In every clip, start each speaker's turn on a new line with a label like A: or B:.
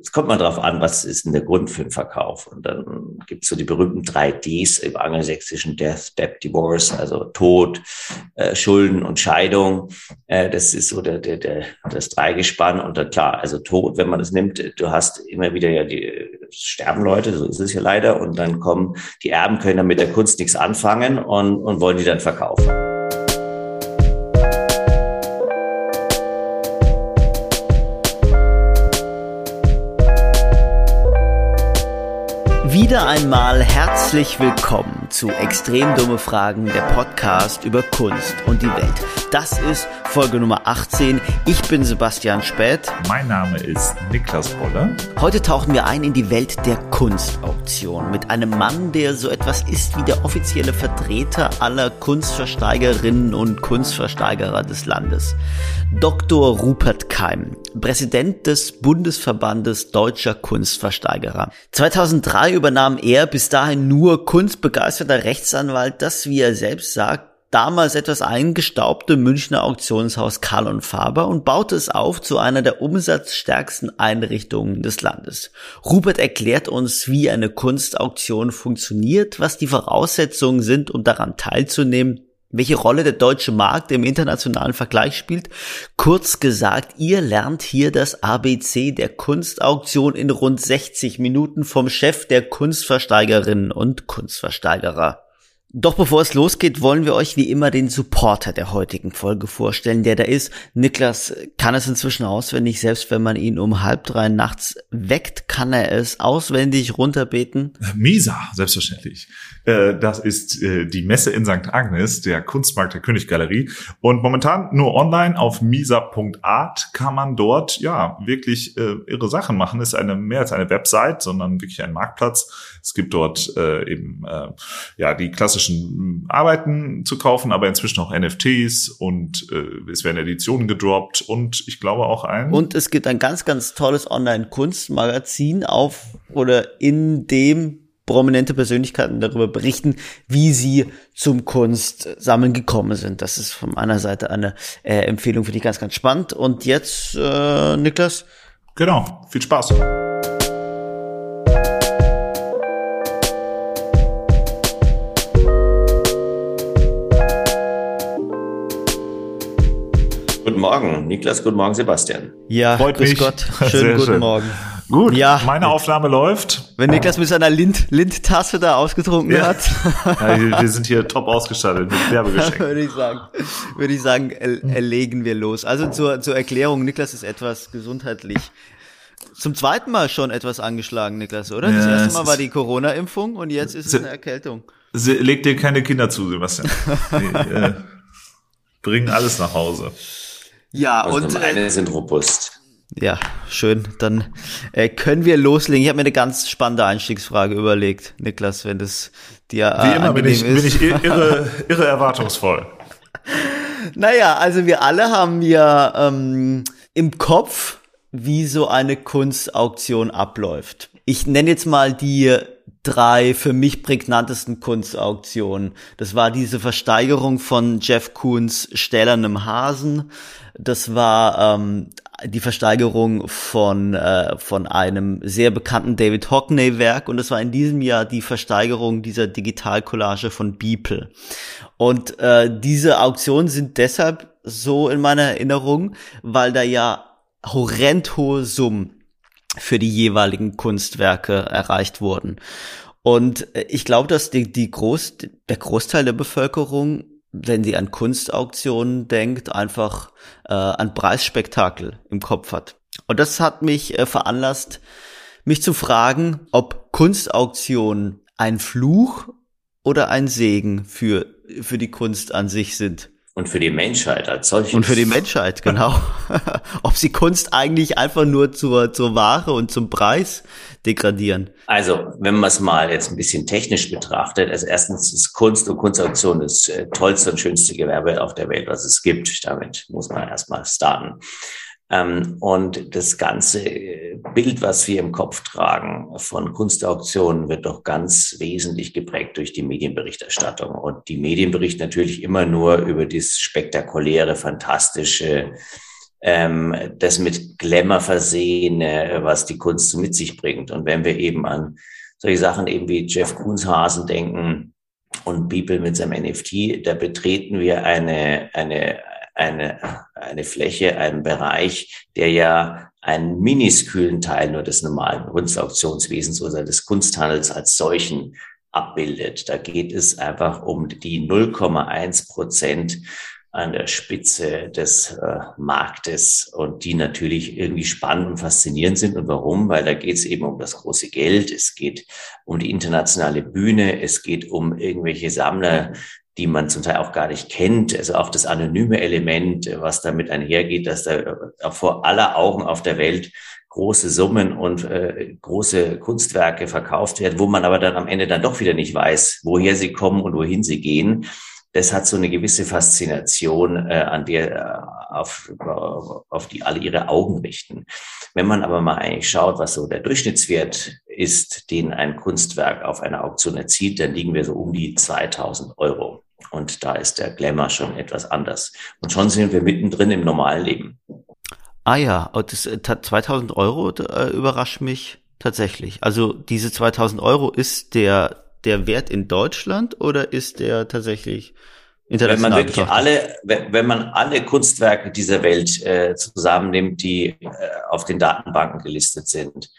A: es kommt mal drauf an, was ist denn der Grund für den Verkauf? Und dann gibt es so die berühmten drei Ds im angelsächsischen Death, Debt, Divorce, also Tod, äh, Schulden und Scheidung. Äh, das ist so der, der, der, das Dreigespann. Und dann klar, also Tod, wenn man das nimmt, du hast immer wieder ja die sterben Leute, so ist es ja leider. Und dann kommen, die Erben können dann mit der Kunst nichts anfangen und, und wollen die dann verkaufen.
B: Wieder einmal herzlich willkommen zu Extrem dumme Fragen, der Podcast über Kunst und die Welt. Das ist Folge Nummer 18. Ich bin Sebastian Späth.
C: Mein Name ist Niklas Bolle.
B: Heute tauchen wir ein in die Welt der Kunstauktion mit einem Mann, der so etwas ist wie der offizielle Vertreter aller Kunstversteigerinnen und Kunstversteigerer des Landes. Dr. Rupert Keim, Präsident des Bundesverbandes deutscher Kunstversteigerer. 2003 übernahm er bis dahin nur kunstbegeisterter Rechtsanwalt das, wie er selbst sagt, damals etwas eingestaubte Münchner Auktionshaus Karl und Faber und baute es auf zu einer der umsatzstärksten Einrichtungen des Landes. Rupert erklärt uns, wie eine Kunstauktion funktioniert, was die Voraussetzungen sind, um daran teilzunehmen, welche Rolle der deutsche Markt im internationalen Vergleich spielt. Kurz gesagt, ihr lernt hier das ABC der Kunstauktion in rund 60 Minuten vom Chef der Kunstversteigerinnen und Kunstversteigerer. Doch bevor es losgeht, wollen wir euch wie immer den Supporter der heutigen Folge vorstellen, der da ist. Niklas kann es inzwischen auswendig, selbst wenn man ihn um halb drei nachts weckt, kann er es auswendig runterbeten.
C: Misa, selbstverständlich. Äh, das ist äh, die Messe in St. Agnes, der Kunstmarkt der Königgalerie. Und momentan nur online auf misa.art kann man dort ja wirklich äh, irre Sachen machen. Ist eine mehr als eine Website, sondern wirklich ein Marktplatz. Es gibt dort eben ja die klassischen klassischen Arbeiten zu kaufen, aber inzwischen auch NFTs und äh, es werden Editionen gedroppt und ich glaube auch ein.
B: Und es gibt ein ganz, ganz tolles Online-Kunstmagazin auf oder in dem prominente Persönlichkeiten darüber berichten, wie sie zum Kunstsammeln gekommen sind. Das ist von meiner Seite eine äh, Empfehlung, finde ich ganz, ganz spannend. Und jetzt, äh, Niklas?
C: Genau, viel Spaß.
A: Guten Morgen, Niklas. Guten Morgen, Sebastian.
B: Ja, Freut grüß mich. Gott. Schönen guten schön. Morgen.
C: Gut, ja. meine Aufnahme läuft.
B: Wenn Niklas mit seiner Lind, Lind-Tasse da ausgetrunken ja. hat.
C: Ja, wir sind hier top ausgestattet mit Werbegeschenken.
B: würde ich sagen, würde ich sagen, erlegen wir los. Also zur, zur Erklärung, Niklas ist etwas gesundheitlich zum zweiten Mal schon etwas angeschlagen, Niklas, oder? Das erste Mal war die Corona-Impfung und jetzt ist es eine Erkältung.
C: Leg dir keine Kinder zu, Sebastian. Die, äh, bringen alles nach Hause.
A: Ja, und, und meine äh, sind robust.
B: Ja, schön. Dann äh, können wir loslegen. Ich habe mir eine ganz spannende Einstiegsfrage überlegt, Niklas, wenn das dir
C: äh, Wie immer bin ich, bin ich irre, irre erwartungsvoll.
B: naja, also wir alle haben ja ähm, im Kopf, wie so eine Kunstauktion abläuft. Ich nenne jetzt mal die drei für mich prägnantesten Kunstauktionen. Das war diese Versteigerung von Jeff Koons Stählernem Hasen. Das war ähm, die Versteigerung von, äh, von einem sehr bekannten David Hockney-Werk und das war in diesem Jahr die Versteigerung dieser Digitalcollage von Beeple. Und äh, diese Auktionen sind deshalb so in meiner Erinnerung, weil da ja horrend hohe Summen für die jeweiligen Kunstwerke erreicht wurden. Und äh, ich glaube, dass die, die Groß, der Großteil der Bevölkerung wenn sie an Kunstauktionen denkt, einfach äh, ein Preisspektakel im Kopf hat. Und das hat mich äh, veranlasst, mich zu fragen, ob Kunstauktionen ein Fluch oder ein Segen für, für die Kunst an sich sind.
A: Und für die Menschheit als solches.
B: Und für die Menschheit, genau. Ob sie Kunst eigentlich einfach nur zur, zur Ware und zum Preis degradieren.
A: Also, wenn man es mal jetzt ein bisschen technisch betrachtet, also erstens ist Kunst und Kunstauktion das äh, tollste und schönste Gewerbe auf der Welt, was es gibt. Damit muss man erstmal starten. Ähm, und das ganze Bild, was wir im Kopf tragen von Kunstauktionen, wird doch ganz wesentlich geprägt durch die Medienberichterstattung. Und die Medienbericht natürlich immer nur über das spektakuläre, fantastische, ähm, das mit Glamour versehen, äh, was die Kunst mit sich bringt. Und wenn wir eben an solche Sachen eben wie Jeff Koonshasen denken und People mit seinem NFT, da betreten wir eine, eine, eine, eine Fläche, einen Bereich, der ja einen miniskühlen Teil nur des normalen Kunstauktionswesens oder des Kunsthandels als solchen abbildet. Da geht es einfach um die 0,1 Prozent an der Spitze des äh, Marktes und die natürlich irgendwie spannend und faszinierend sind. Und warum? Weil da geht es eben um das große Geld, es geht um die internationale Bühne, es geht um irgendwelche Sammler, die man zum Teil auch gar nicht kennt. Also auch das anonyme Element, was damit einhergeht, dass da äh, vor aller Augen auf der Welt große Summen und äh, große Kunstwerke verkauft werden, wo man aber dann am Ende dann doch wieder nicht weiß, woher sie kommen und wohin sie gehen das hat so eine gewisse Faszination, äh, an der äh, auf, auf die alle ihre Augen richten. Wenn man aber mal eigentlich schaut, was so der Durchschnittswert ist, den ein Kunstwerk auf einer Auktion erzielt, dann liegen wir so um die 2000 Euro. Und da ist der Glamour schon etwas anders. Und schon sind wir mittendrin im normalen Leben.
B: Ah ja, das 2000 äh, Euro äh, überrascht mich tatsächlich. Also diese 2000 Euro ist der der Wert in Deutschland oder ist der tatsächlich international?
A: Wenn man wirklich alle, wenn man alle Kunstwerke dieser Welt äh, zusammennimmt, die äh, auf den Datenbanken gelistet sind,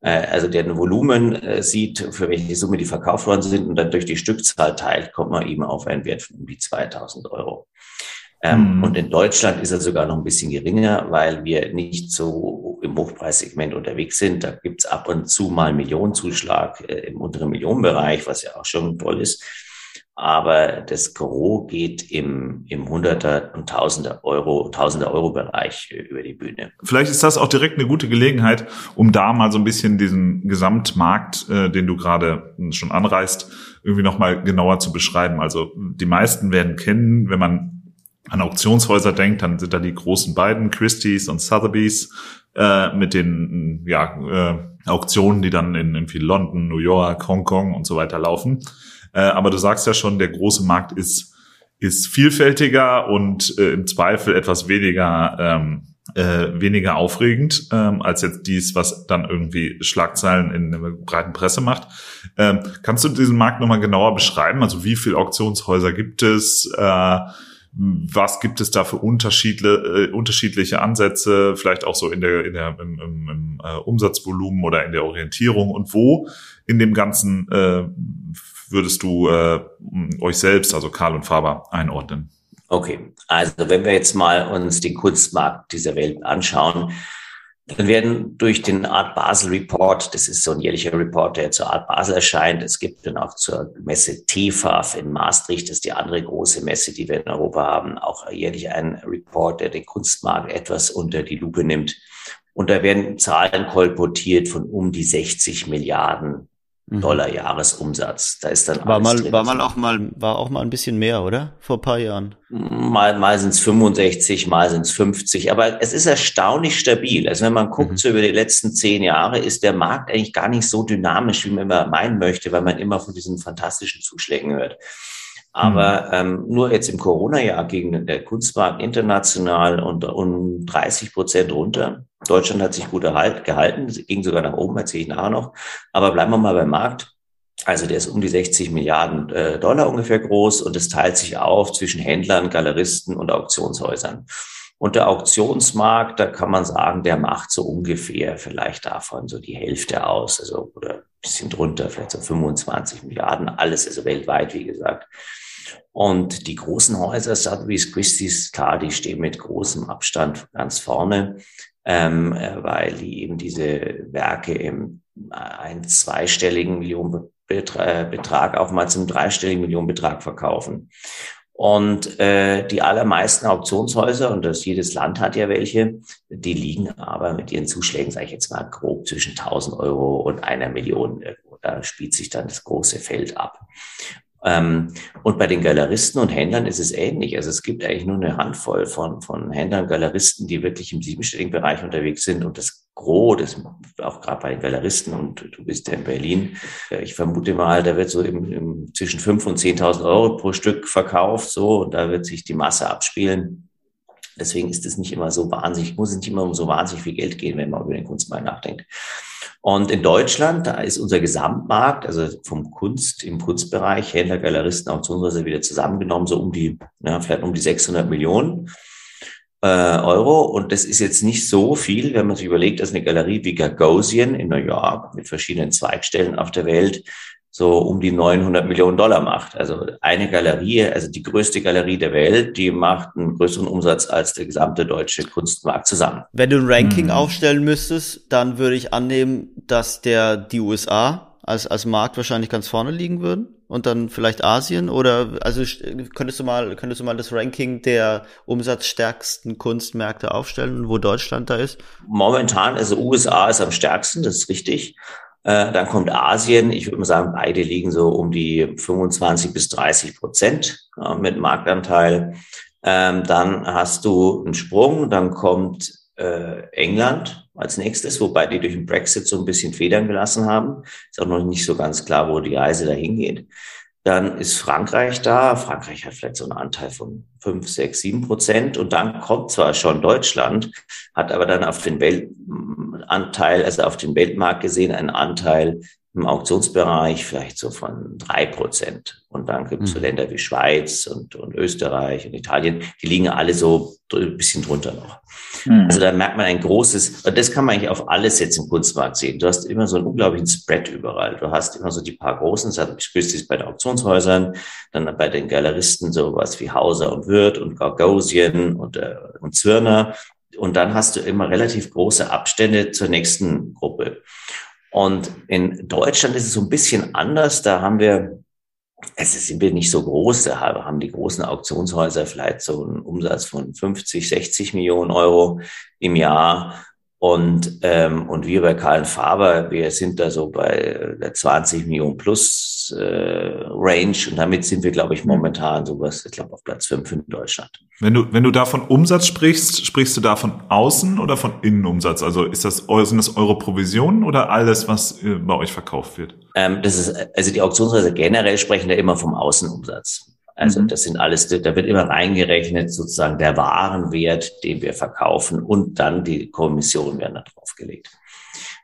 A: äh, also der ein Volumen äh, sieht, für welche Summe die verkauft worden sind und dann durch die Stückzahl teilt, kommt man eben auf einen Wert von um die 2000 Euro. Ähm, mhm. Und in Deutschland ist er sogar noch ein bisschen geringer, weil wir nicht so im Hochpreissegment unterwegs sind. Da gibt's ab und zu mal Millionenzuschlag äh, im unteren Millionenbereich, was ja auch schon toll ist. Aber das Gros geht im, im Hunderter und Tausender Euro, Tausender Euro Bereich äh, über die Bühne.
C: Vielleicht ist das auch direkt eine gute Gelegenheit, um da mal so ein bisschen diesen Gesamtmarkt, äh, den du gerade schon anreißt, irgendwie nochmal genauer zu beschreiben. Also die meisten werden kennen, wenn man an Auktionshäuser denkt, dann sind da die großen beiden, Christie's und Sotheby's, äh, mit den ja, äh, Auktionen, die dann in, in viel London, New York, Hongkong und so weiter laufen. Äh, aber du sagst ja schon, der große Markt ist, ist vielfältiger und äh, im Zweifel etwas weniger ähm, äh, weniger aufregend ähm, als jetzt dies, was dann irgendwie Schlagzeilen in der breiten Presse macht. Ähm, kannst du diesen Markt nochmal genauer beschreiben? Also wie viele Auktionshäuser gibt es? Äh, was gibt es da für unterschiedliche, äh, unterschiedliche Ansätze, vielleicht auch so in der, in der im, im, im äh, Umsatzvolumen oder in der Orientierung und wo in dem Ganzen äh, würdest du äh, euch selbst, also Karl und Faber, einordnen?
A: Okay, also wenn wir jetzt mal uns den Kunstmarkt dieser Welt anschauen, dann werden durch den Art Basel Report, das ist so ein jährlicher Report, der zur Art Basel erscheint. Es gibt dann auch zur Messe TFAF in Maastricht, das ist die andere große Messe, die wir in Europa haben, auch jährlich einen Report, der den Kunstmarkt etwas unter die Lupe nimmt. Und da werden Zahlen kolportiert von um die 60 Milliarden. Dollar Jahresumsatz. Da ist dann
B: war mal drin. war mal auch mal war auch mal ein bisschen mehr, oder? Vor ein paar Jahren.
A: Mal mal sind es 65, mal sind es 50, aber es ist erstaunlich stabil. Also wenn man guckt mhm. so über die letzten zehn Jahre, ist der Markt eigentlich gar nicht so dynamisch, wie man immer meinen möchte, weil man immer von diesen fantastischen Zuschlägen hört. Aber mhm. ähm, nur jetzt im Corona-Jahr ging der Kunstmarkt international und um 30 Prozent runter. Deutschland hat sich gut erhalt, gehalten, ging sogar nach oben, erzähle ich nachher noch. Aber bleiben wir mal beim Markt. Also der ist um die 60 Milliarden äh, Dollar ungefähr groß und es teilt sich auf zwischen Händlern, Galeristen und Auktionshäusern. Und der Auktionsmarkt, da kann man sagen, der macht so ungefähr vielleicht davon so die Hälfte aus, also oder bisschen drunter, vielleicht so 25 Milliarden, alles, also weltweit, wie gesagt. Und die großen Häuser, Sotheby's, Christie's, klar, die stehen mit großem Abstand ganz vorne, ähm, weil die eben diese Werke im ein zweistelligen Millionenbetrag auch mal zum dreistelligen Millionenbetrag verkaufen. Und äh, die allermeisten Auktionshäuser, und das jedes Land hat ja welche, die liegen aber mit ihren Zuschlägen, sage ich jetzt mal, grob zwischen 1000 Euro und einer Million. Da spielt sich dann das große Feld ab. Ähm, und bei den Galeristen und Händlern ist es ähnlich. Also es gibt eigentlich nur eine Handvoll von, von Händlern, Galeristen, die wirklich im siebenstelligen Bereich unterwegs sind. Und das Gros, das auch gerade bei den Galeristen, und du bist ja in Berlin, äh, ich vermute mal, da wird so im, im zwischen 5.000 und 10.000 Euro pro Stück verkauft, so, und da wird sich die Masse abspielen. Deswegen ist es nicht immer so wahnsinnig, muss es nicht immer um so wahnsinnig viel Geld gehen, wenn man über den Kunstmarkt nachdenkt. Und in Deutschland, da ist unser Gesamtmarkt, also vom Kunst, im Kunstbereich, Händler, Galeristen, Auktionshäuser wieder zusammengenommen, so um die, ja, vielleicht um die 600 Millionen Euro. Und das ist jetzt nicht so viel, wenn man sich überlegt, dass eine Galerie wie Gagosian in New York mit verschiedenen Zweigstellen auf der Welt so um die 900 Millionen Dollar macht. Also eine Galerie, also die größte Galerie der Welt, die macht einen größeren Umsatz als der gesamte deutsche Kunstmarkt zusammen.
B: Wenn du ein Ranking mhm. aufstellen müsstest, dann würde ich annehmen, dass der die USA als als Markt wahrscheinlich ganz vorne liegen würden und dann vielleicht Asien oder also könntest du mal könntest du mal das Ranking der umsatzstärksten Kunstmärkte aufstellen, wo Deutschland da ist?
A: Momentan also USA ist am stärksten, das ist richtig. Äh, dann kommt Asien. Ich würde mal sagen, beide liegen so um die 25 bis 30 Prozent äh, mit Marktanteil. Ähm, dann hast du einen Sprung, dann kommt äh, England als nächstes, wobei die durch den Brexit so ein bisschen Federn gelassen haben. Ist auch noch nicht so ganz klar, wo die Reise dahin geht. Dann ist Frankreich da. Frankreich hat vielleicht so einen Anteil von fünf, sechs, sieben Prozent. Und dann kommt zwar schon Deutschland, hat aber dann auf den Weltanteil, also auf den Weltmarkt gesehen, einen Anteil im Auktionsbereich vielleicht so von drei Prozent. Und dann gibt es so mhm. Länder wie Schweiz und, und Österreich und Italien, die liegen alle so ein bisschen drunter noch. Mhm. Also da merkt man ein großes, und das kann man eigentlich auf alles jetzt im Kunstmarkt sehen. Du hast immer so einen unglaublichen Spread überall. Du hast immer so die paar großen, das ist bei den Auktionshäusern, dann bei den Galeristen sowas wie Hauser und Wirth und Gargosian und, äh, und Zwirner. Und dann hast du immer relativ große Abstände zur nächsten Gruppe. Und in Deutschland ist es so ein bisschen anders. Da haben wir, es sind wir nicht so groß, da haben die großen Auktionshäuser vielleicht so einen Umsatz von 50, 60 Millionen Euro im Jahr. Und, ähm, und wir bei Karl Faber, wir sind da so bei der 20 Millionen plus äh, Range und damit sind wir, glaube ich, mhm. momentan sowas, ich glaube, auf Platz 5 in Deutschland.
C: Wenn du, wenn du da von Umsatz sprichst, sprichst du da von Außen oder von Innenumsatz? Also ist das, sind das eure Provisionen oder alles, was äh, bei euch verkauft wird?
A: Ähm, das ist, also die Auktionsweise generell sprechen da immer vom Außenumsatz. Also mhm. das sind alles, da wird immer reingerechnet sozusagen der Warenwert, den wir verkaufen und dann die Kommission werden da draufgelegt.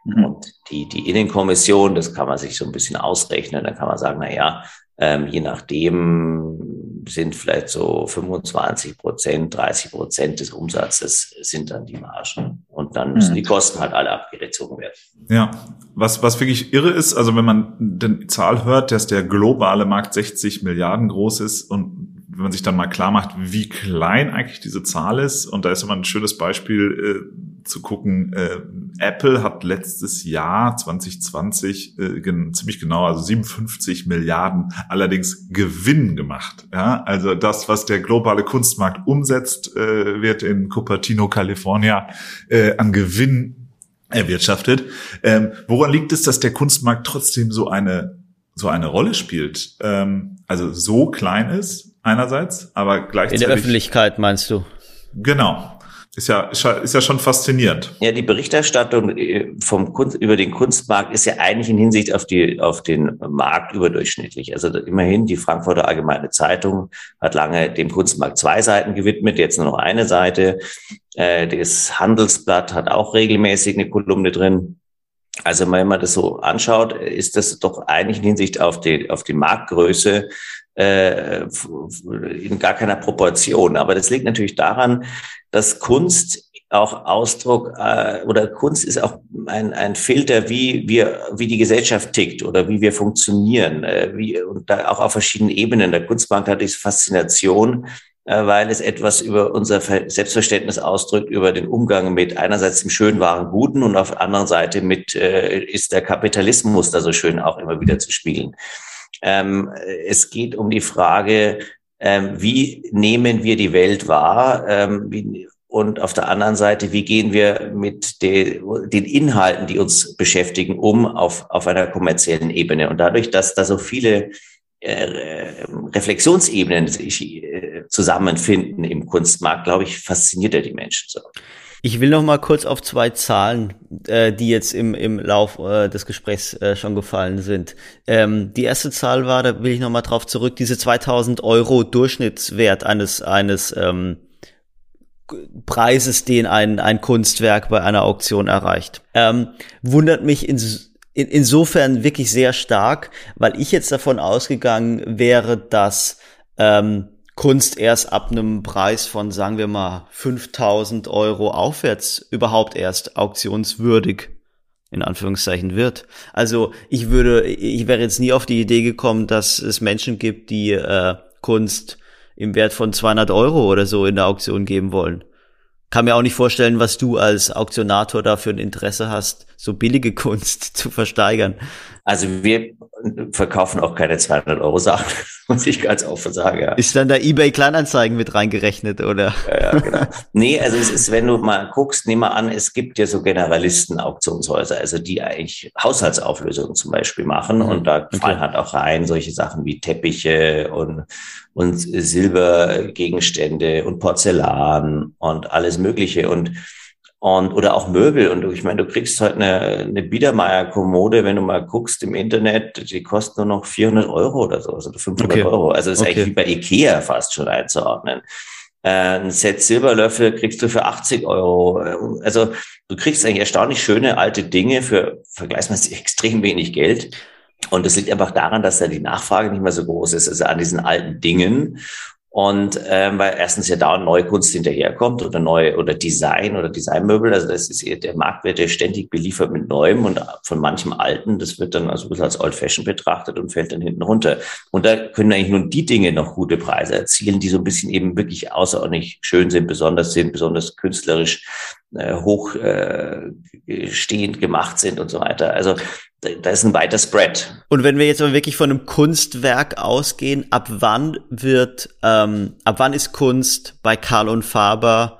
A: Mhm. Und die, die Innenkommission, das kann man sich so ein bisschen ausrechnen. Dann kann man sagen, na ja, ähm, je nachdem sind vielleicht so 25 Prozent, 30 Prozent des Umsatzes sind dann die Margen. Und dann müssen mhm. die Kosten halt alle abgezogen werden.
C: Ja, was, was wirklich irre ist, also wenn man die Zahl hört, dass der globale Markt 60 Milliarden groß ist und wenn man sich dann mal klar macht, wie klein eigentlich diese Zahl ist, und da ist immer ein schönes Beispiel äh, zu gucken, äh, Apple hat letztes Jahr 2020 äh, gen ziemlich genau, also 57 Milliarden allerdings Gewinn gemacht. Ja, also das, was der globale Kunstmarkt umsetzt, äh, wird in Cupertino, California äh, an Gewinn erwirtschaftet. Ähm, woran liegt es, dass der Kunstmarkt trotzdem so eine so eine Rolle spielt? Ähm, also so klein ist einerseits, aber gleichzeitig.
B: In der Öffentlichkeit meinst du?
C: Genau. Ist ja, ist ja schon faszinierend.
A: Ja, die Berichterstattung äh, vom Kunst, über den Kunstmarkt ist ja eigentlich in Hinsicht auf die, auf den Markt überdurchschnittlich. Also immerhin die Frankfurter Allgemeine Zeitung hat lange dem Kunstmarkt zwei Seiten gewidmet, jetzt nur noch eine Seite. Äh, das Handelsblatt hat auch regelmäßig eine Kolumne drin. Also wenn man das so anschaut, ist das doch eigentlich in Hinsicht auf die, auf die Marktgröße äh, in gar keiner Proportion. Aber das liegt natürlich daran, dass Kunst auch Ausdruck äh, oder Kunst ist auch ein, ein Filter, wie wir, wie die Gesellschaft tickt oder wie wir funktionieren, äh, wie und da auch auf verschiedenen Ebenen. Der Kunstmarkt hat diese Faszination, äh, weil es etwas über unser Selbstverständnis ausdrückt, über den Umgang mit einerseits dem schönen, wahren, guten und auf der anderen Seite mit äh, ist der Kapitalismus da so schön auch immer wieder zu spiegeln. Ähm, es geht um die Frage, ähm, wie nehmen wir die Welt wahr? Ähm, wie, und auf der anderen Seite, wie gehen wir mit de, den Inhalten, die uns beschäftigen, um auf, auf einer kommerziellen Ebene? Und dadurch, dass da so viele äh, Reflexionsebenen sich äh, zusammenfinden im Kunstmarkt, glaube ich, fasziniert er die Menschen so.
B: Ich will noch mal kurz auf zwei Zahlen, äh, die jetzt im, im Lauf äh, des Gesprächs äh, schon gefallen sind. Ähm, die erste Zahl war, da will ich noch mal drauf zurück, diese 2000 Euro Durchschnittswert eines, eines ähm, Preises, den ein, ein Kunstwerk bei einer Auktion erreicht. Ähm, wundert mich in, in, insofern wirklich sehr stark, weil ich jetzt davon ausgegangen wäre, dass ähm, Kunst erst ab einem Preis von, sagen wir mal, 5000 Euro aufwärts überhaupt erst auktionswürdig in Anführungszeichen wird. Also ich würde, ich wäre jetzt nie auf die Idee gekommen, dass es Menschen gibt, die äh, Kunst im Wert von 200 Euro oder so in der Auktion geben wollen. Kann mir auch nicht vorstellen, was du als Auktionator da für ein Interesse hast, so billige Kunst zu versteigern.
A: Also wir verkaufen auch keine 200 Euro Sachen, muss ich ganz offen sagen. Ja.
B: Ist dann da eBay Kleinanzeigen mit reingerechnet oder?
A: Ja, ja, genau. nee, also es ist, wenn du mal guckst, nimm mal an, es gibt ja so Generalisten-Auktionshäuser, also die eigentlich Haushaltsauflösungen zum Beispiel machen mhm. und da fallen halt auch rein solche Sachen wie Teppiche und und Silbergegenstände und Porzellan und alles Mögliche und und oder auch Möbel. Und ich meine, du kriegst halt eine, eine Biedermeier-Kommode, wenn du mal guckst im Internet, die kostet nur noch 400 Euro oder so, also 500 okay. Euro. Also das ist okay. eigentlich wie bei Ikea fast schon einzuordnen. Äh, ein Set Silberlöffel kriegst du für 80 Euro. Also du kriegst eigentlich erstaunlich schöne alte Dinge für vergleichsweise extrem wenig Geld. Und das liegt einfach daran, dass da die Nachfrage nicht mehr so groß ist, also an diesen alten Dingen. Und ähm, weil erstens ja dauernd neue Kunst hinterherkommt oder neue oder Design oder Designmöbel. Also das ist eher der Markt wird ja ständig beliefert mit Neuem und von manchem Alten. Das wird dann also ein bisschen als Old Fashion betrachtet und fällt dann hinten runter. Und da können eigentlich nur die Dinge noch gute Preise erzielen, die so ein bisschen eben wirklich außerordentlich schön sind, besonders sind, besonders künstlerisch äh, hoch äh, gemacht sind und so weiter. Also da ist ein weiter Spread.
B: Und wenn wir jetzt aber wirklich von einem Kunstwerk ausgehen, ab wann wird, ähm, ab wann ist Kunst bei Karl und Faber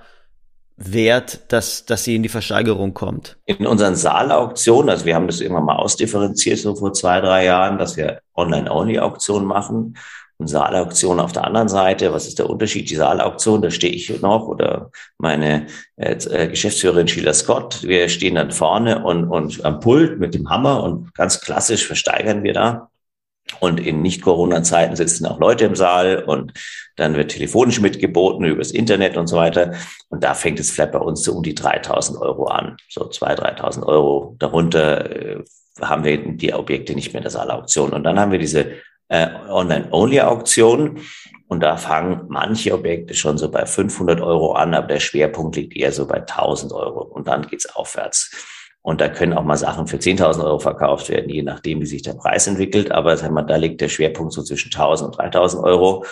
B: wert, dass, dass sie in die Versteigerung kommt?
A: In unseren Saalauktionen, also wir haben das irgendwann mal ausdifferenziert, so vor zwei, drei Jahren, dass wir Online-Only-Auktionen machen und Saalauktion auf der anderen Seite. Was ist der Unterschied? Die Saalauktion, da stehe ich noch oder meine äh, äh, Geschäftsführerin Sheila Scott. Wir stehen dann vorne und, und am Pult mit dem Hammer und ganz klassisch versteigern wir da. Und in Nicht-Corona-Zeiten sitzen auch Leute im Saal und dann wird telefonisch mitgeboten übers Internet und so weiter. Und da fängt es vielleicht bei uns so um die 3000 Euro an. So 2.000, 3.000 Euro. Darunter äh, haben wir die Objekte nicht mehr in der Saalauktion. Und dann haben wir diese äh, Online-Only-Auktion. Und da fangen manche Objekte schon so bei 500 Euro an, aber der Schwerpunkt liegt eher so bei 1000 Euro. Und dann geht's aufwärts. Und da können auch mal Sachen für 10.000 Euro verkauft werden, je nachdem, wie sich der Preis entwickelt. Aber da liegt der Schwerpunkt so zwischen 1.000 und 3.000 Euro.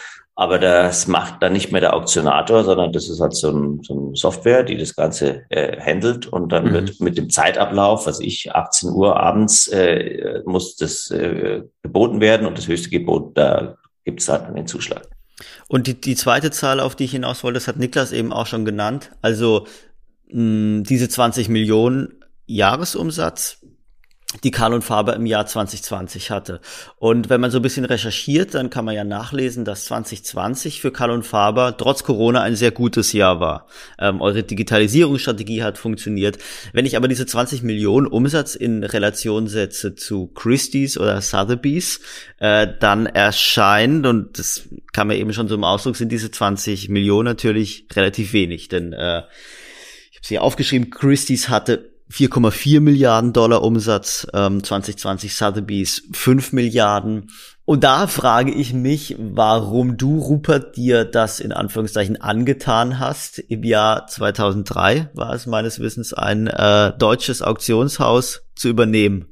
A: Aber das macht dann nicht mehr der Auktionator, sondern das ist halt so ein, so ein Software, die das Ganze äh, handelt. Und dann mhm. wird mit dem Zeitablauf, was ich 18 Uhr abends, äh, muss das äh, geboten werden. Und das höchste Gebot, da gibt es halt den Zuschlag.
B: Und die, die zweite Zahl, auf die ich hinaus wollte, das hat Niklas eben auch schon genannt. Also mh, diese 20 Millionen Jahresumsatz die Karl und Faber im Jahr 2020 hatte. Und wenn man so ein bisschen recherchiert, dann kann man ja nachlesen, dass 2020 für Karl und Faber trotz Corona ein sehr gutes Jahr war. Ähm, eure Digitalisierungsstrategie hat funktioniert. Wenn ich aber diese 20 Millionen Umsatz in Relation setze zu Christie's oder Sotheby's, äh, dann erscheint, und das kam ja eben schon im Ausdruck, sind diese 20 Millionen natürlich relativ wenig. Denn äh, ich habe sie aufgeschrieben, Christie's hatte 4,4 Milliarden Dollar Umsatz, ähm, 2020 Sotheby's 5 Milliarden. Und da frage ich mich, warum du, Rupert, dir das in Anführungszeichen angetan hast. Im Jahr 2003 war es meines Wissens ein äh, deutsches Auktionshaus zu übernehmen.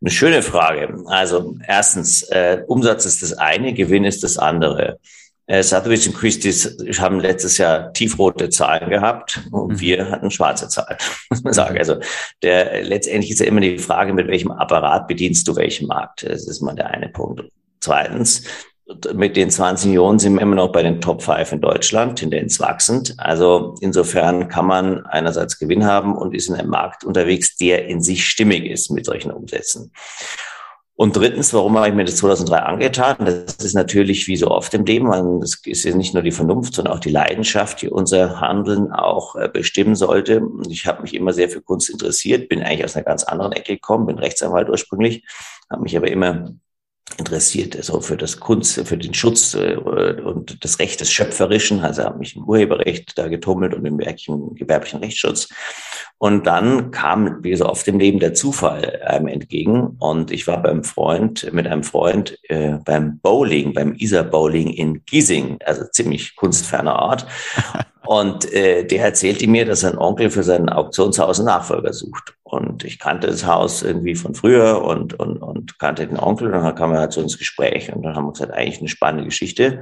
A: Eine schöne Frage. Also erstens, äh, Umsatz ist das eine, Gewinn ist das andere. Äh, Sotheby's und Christie's haben letztes Jahr tiefrote Zahlen gehabt und mhm. wir hatten schwarze Zahlen, muss man sagen. Also der, letztendlich ist ja immer die Frage, mit welchem Apparat bedienst du welchen Markt. Das ist mal der eine Punkt. Zweitens, mit den 20 Millionen sind wir immer noch bei den Top 5 in Deutschland, Tendenz wachsend. Also insofern kann man einerseits Gewinn haben und ist in einem Markt unterwegs, der in sich stimmig ist mit solchen Umsätzen. Und drittens, warum habe ich mir das 2003 angetan? Das ist natürlich wie so oft im Leben, das ist ja nicht nur die Vernunft, sondern auch die Leidenschaft, die unser Handeln auch äh, bestimmen sollte. Ich habe mich immer sehr für Kunst interessiert, bin eigentlich aus einer ganz anderen Ecke gekommen, bin Rechtsanwalt ursprünglich, habe mich aber immer interessiert, so für das Kunst, für den Schutz äh, und das Recht des Schöpferischen. Also habe mich im Urheberrecht da getummelt und im gewerblichen Rechtsschutz. Und dann kam, wie so oft im Leben, der Zufall einem entgegen. Und ich war beim Freund, mit einem Freund äh, beim Bowling, beim Isar Bowling in Giesing, also ziemlich kunstferner Ort. Und äh, der erzählte mir, dass sein Onkel für sein Auktionshaus einen Nachfolger sucht. Und ich kannte das Haus irgendwie von früher und, und, und kannte den Onkel. Und dann kam er halt so ins Gespräch und dann haben wir gesagt, eigentlich eine spannende Geschichte.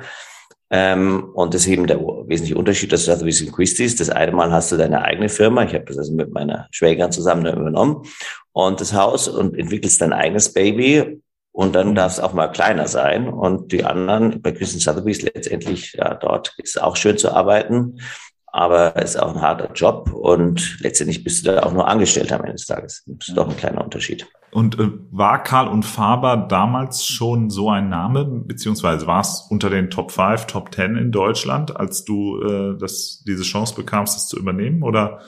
A: Ähm, und das ist eben der wesentliche Unterschied, dass du das ein bisschen Christie's. Das eine Mal hast du deine eigene Firma. Ich habe das also mit meiner Schwägerin zusammen übernommen. Und das Haus und entwickelst dein eigenes Baby. Und dann darf es auch mal kleiner sein. Und die anderen, bei Christian Sotheby's letztendlich, ja, dort ist es auch schön zu arbeiten. Aber es ist auch ein harter Job und letztendlich bist du da auch nur angestellt am Ende des Tages. Das ist doch ein kleiner Unterschied.
C: Und äh, war Karl und Faber damals schon so ein Name, beziehungsweise war es unter den Top 5, Top 10 in Deutschland, als du äh, das, diese Chance bekamst, das zu übernehmen? Oder,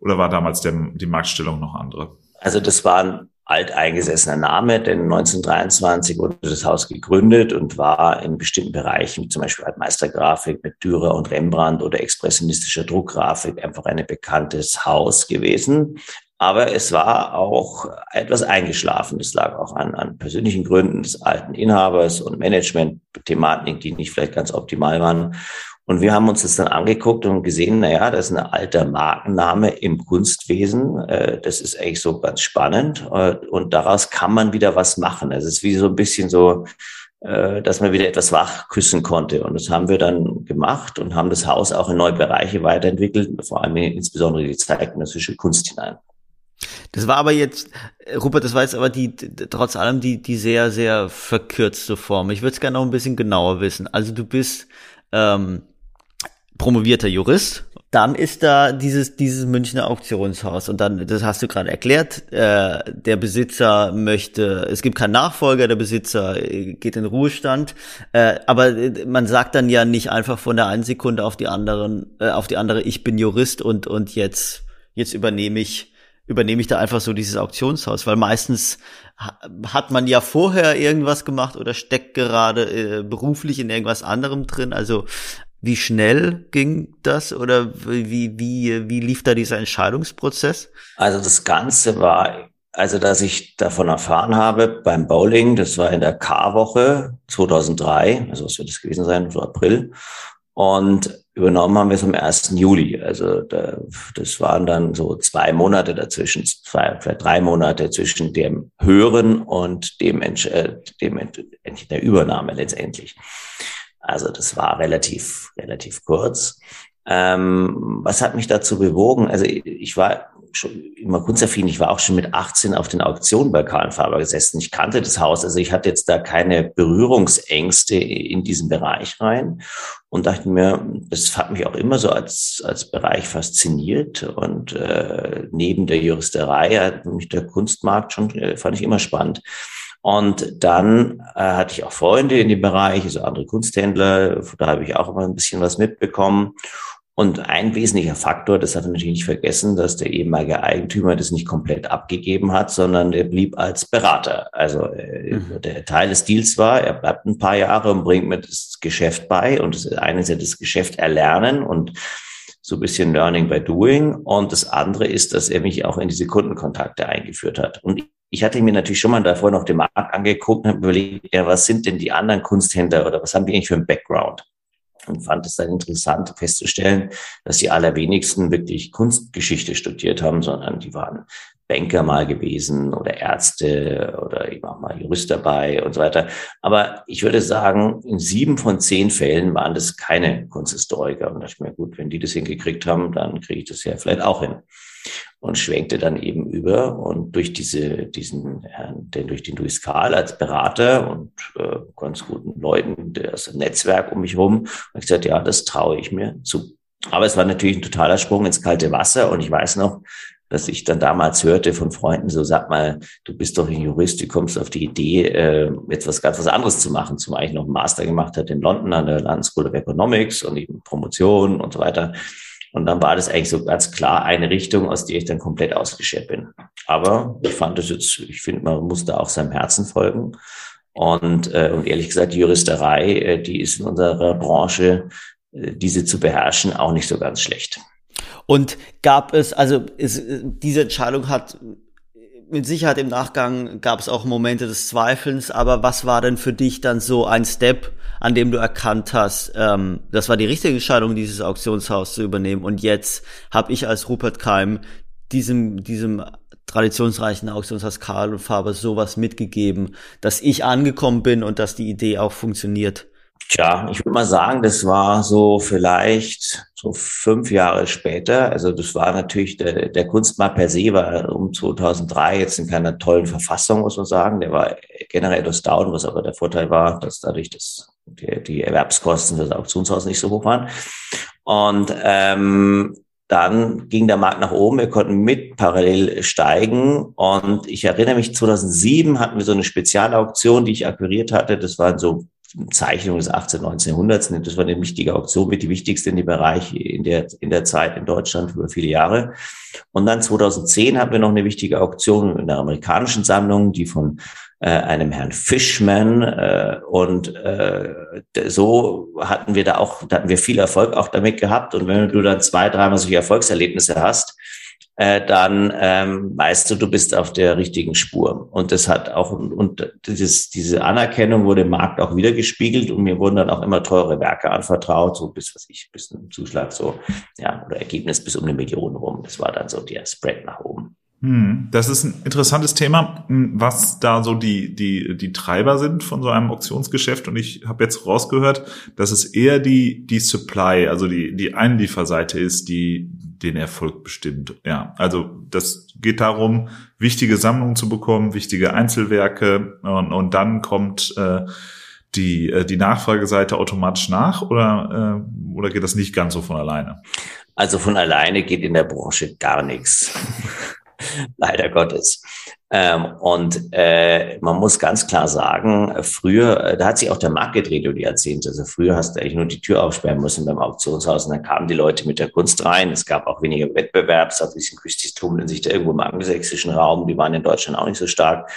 C: oder war damals der, die Marktstellung noch andere?
A: Also das waren alteingesessener Name, denn 1923 wurde das Haus gegründet und war in bestimmten Bereichen, wie zum Beispiel Altmeistergrafik mit Dürer und Rembrandt oder expressionistischer Druckgrafik, einfach ein bekanntes Haus gewesen. Aber es war auch etwas eingeschlafen. Das lag auch an, an persönlichen Gründen des alten Inhabers und Management-Thematiken, die nicht vielleicht ganz optimal waren. Und wir haben uns das dann angeguckt und gesehen, naja, das ist ein alter Markenname im Kunstwesen. Äh, das ist eigentlich so ganz spannend. Äh, und daraus kann man wieder was machen. Es ist wie so ein bisschen so, äh, dass man wieder etwas wach küssen konnte. Und das haben wir dann gemacht und haben das Haus auch in neue Bereiche weiterentwickelt, vor allem insbesondere die zeitgenössische Kunst hinein.
B: Das war aber jetzt, Rupert, das war jetzt aber die, trotz allem die, die sehr, sehr verkürzte Form. Ich würde es gerne noch ein bisschen genauer wissen. Also du bist ähm, promovierter Jurist. Dann ist da dieses, dieses Münchner Auktionshaus. Und dann, das hast du gerade erklärt, äh, der Besitzer möchte, es gibt keinen Nachfolger, der Besitzer äh, geht in Ruhestand. Äh, aber äh, man sagt dann ja nicht einfach von der einen Sekunde auf die anderen, äh, auf die andere, ich bin Jurist und, und jetzt, jetzt übernehme ich übernehme ich da einfach so dieses Auktionshaus, weil meistens hat man ja vorher irgendwas gemacht oder steckt gerade äh, beruflich in irgendwas anderem drin. Also wie schnell ging das oder wie, wie, wie lief da dieser Entscheidungsprozess?
A: Also das Ganze war, also dass ich davon erfahren habe beim Bowling, das war in der K-Woche 2003, also was wird das gewesen sein, so April. Und übernommen haben wir es am 1. Juli. Also da, das waren dann so zwei Monate dazwischen, zwei, vielleicht drei Monate zwischen dem Hören und dem, äh, dem der Übernahme letztendlich. Also das war relativ, relativ kurz. Ähm, was hat mich dazu bewogen? Also ich war schon immer kunstaffin. Ich war auch schon mit 18 auf den Auktionen bei Karl Faber gesessen. Ich kannte das Haus. Also ich hatte jetzt da keine Berührungsängste in diesen Bereich rein und dachte mir, das hat mich auch immer so als, als Bereich fasziniert. Und äh, neben der Juristerei hat mich der Kunstmarkt schon, äh, fand ich immer spannend. Und dann äh, hatte ich auch Freunde in dem Bereich, also andere Kunsthändler, da habe ich auch immer ein bisschen was mitbekommen. Und ein wesentlicher Faktor, das hat er natürlich nicht vergessen, dass der ehemalige Eigentümer das nicht komplett abgegeben hat, sondern er blieb als Berater. Also äh, mhm. der Teil des Deals war, er bleibt ein paar Jahre und bringt mir das Geschäft bei. Und das eine ist ja das Geschäft erlernen und so ein bisschen Learning by Doing. Und das andere ist, dass er mich auch in diese Kundenkontakte eingeführt hat. Und ich hatte mir natürlich schon mal davor noch den Markt angeguckt und habe überlegt, ja, was sind denn die anderen Kunsthändler oder was haben die eigentlich für einen Background? Und fand es dann interessant festzustellen, dass die allerwenigsten wirklich Kunstgeschichte studiert haben, sondern die waren Banker mal gewesen oder Ärzte oder eben auch mal Jurist dabei und so weiter. Aber ich würde sagen, in sieben von zehn Fällen waren das keine Kunsthistoriker. Und da dachte ich mir, gut, wenn die das hingekriegt haben, dann kriege ich das ja vielleicht auch hin und schwenkte dann eben über und durch diese, diesen Herrn, denn durch den Luis Karl als Berater und äh, ganz guten Leuten, das Netzwerk um mich rum, habe ich gesagt, ja, das traue ich mir zu. Aber es war natürlich ein totaler Sprung ins kalte Wasser und ich weiß noch, dass ich dann damals hörte von Freunden, so sag mal, du bist doch ein Jurist, du kommst auf die Idee, äh, etwas ganz was anderes zu machen, zumal ich noch einen Master gemacht hat in London an der London School of Economics und eben Promotion und so weiter. Und dann war das eigentlich so ganz klar eine Richtung, aus der ich dann komplett ausgeschert bin. Aber ich fand es jetzt, ich finde, man muss da auch seinem Herzen folgen. Und, äh, und ehrlich gesagt, die Juristerei, äh, die ist in unserer Branche, äh, diese zu beherrschen, auch nicht so ganz schlecht.
B: Und gab es, also ist, diese Entscheidung hat mit Sicherheit im Nachgang gab es auch Momente des Zweifelns, aber was war denn für dich dann so ein Step, an dem du erkannt hast, ähm, das war die richtige Entscheidung, dieses Auktionshaus zu übernehmen und jetzt habe ich als Rupert Keim diesem, diesem traditionsreichen Auktionshaus Karl und Faber sowas mitgegeben, dass ich angekommen bin und dass die Idee auch funktioniert?
A: Tja, ich würde mal sagen, das war so vielleicht so fünf Jahre später. Also das war natürlich, der, der Kunstmarkt per se war um 2003 jetzt in keiner tollen Verfassung, muss man sagen. Der war generell etwas down, was aber der Vorteil war, dass dadurch das, die, die Erwerbskosten für das Auktionshaus nicht so hoch waren. Und ähm, dann ging der Markt nach oben, wir konnten mit parallel steigen. Und ich erinnere mich, 2007 hatten wir so eine Spezialauktion, die ich akquiriert hatte. Das waren so Zeichnung des 18. 19. Jahrhunderts. Das war eine wichtige Auktion, mit die wichtigste in dem Bereich in der, in der Zeit in Deutschland über viele Jahre. Und dann 2010 hatten wir noch eine wichtige Auktion in der amerikanischen Sammlung, die von äh, einem Herrn Fishman äh, und äh, so hatten wir da auch, da hatten wir viel Erfolg auch damit gehabt. Und wenn du dann zwei, dreimal solche Erfolgserlebnisse hast, äh, dann ähm, weißt du, du bist auf der richtigen Spur. Und das hat auch, und dieses, diese Anerkennung wurde im Markt auch wieder gespiegelt und mir wurden dann auch immer teure Werke anvertraut, so bis, was ich, bis ein Zuschlag so, ja, oder Ergebnis bis um eine Million rum. Das war dann so der Spread nach oben.
C: Hm, das ist ein interessantes Thema, hm, was da so die, die, die Treiber sind von so einem Auktionsgeschäft. Und ich habe jetzt rausgehört, dass es eher die, die Supply, also die, die Einlieferseite ist, die den Erfolg bestimmt. Ja, also das geht darum, wichtige Sammlungen zu bekommen, wichtige Einzelwerke und, und dann kommt äh, die, äh, die Nachfrageseite automatisch nach oder, äh, oder geht das nicht ganz so von alleine?
A: Also von alleine geht in der Branche gar nichts. leider Gottes. Ähm, und äh, man muss ganz klar sagen, früher, äh, da hat sich auch der Markt gedreht über die Jahrzehnte. Also früher hast du eigentlich nur die Tür aufsperren müssen beim Auktionshaus und dann kamen die Leute mit der Kunst rein. Es gab auch weniger Wettbewerb. Es hat ein bisschen Küstis tummeln sich da irgendwo im angelsächsischen Raum. Die waren in Deutschland auch nicht so stark.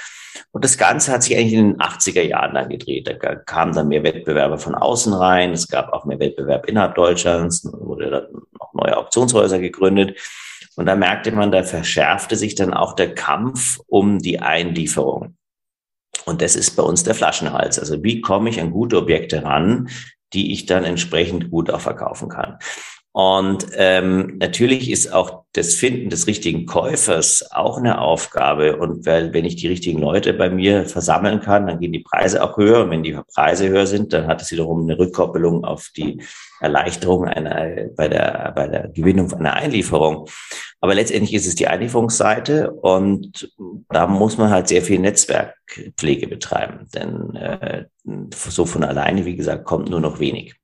A: Und das Ganze hat sich eigentlich in den 80er Jahren dann gedreht. Da kamen dann mehr Wettbewerber von außen rein. Es gab auch mehr Wettbewerb innerhalb Deutschlands. wurde dann noch neue Auktionshäuser gegründet. Und da merkte man, da verschärfte sich dann auch der Kampf um die Einlieferung. Und das ist bei uns der Flaschenhals. Also wie komme ich an gute Objekte ran, die ich dann entsprechend gut auch verkaufen kann. Und ähm, natürlich ist auch das Finden des richtigen Käufers auch eine Aufgabe. Und weil, wenn ich die richtigen Leute bei mir versammeln kann, dann gehen die Preise auch höher. Und wenn die Preise höher sind, dann hat es wiederum eine Rückkoppelung auf die Erleichterung einer, bei der, bei der Gewinnung einer Einlieferung. Aber letztendlich ist es die Einlieferungsseite und da muss man halt sehr viel Netzwerkpflege betreiben. Denn äh, so von alleine, wie gesagt, kommt nur noch wenig.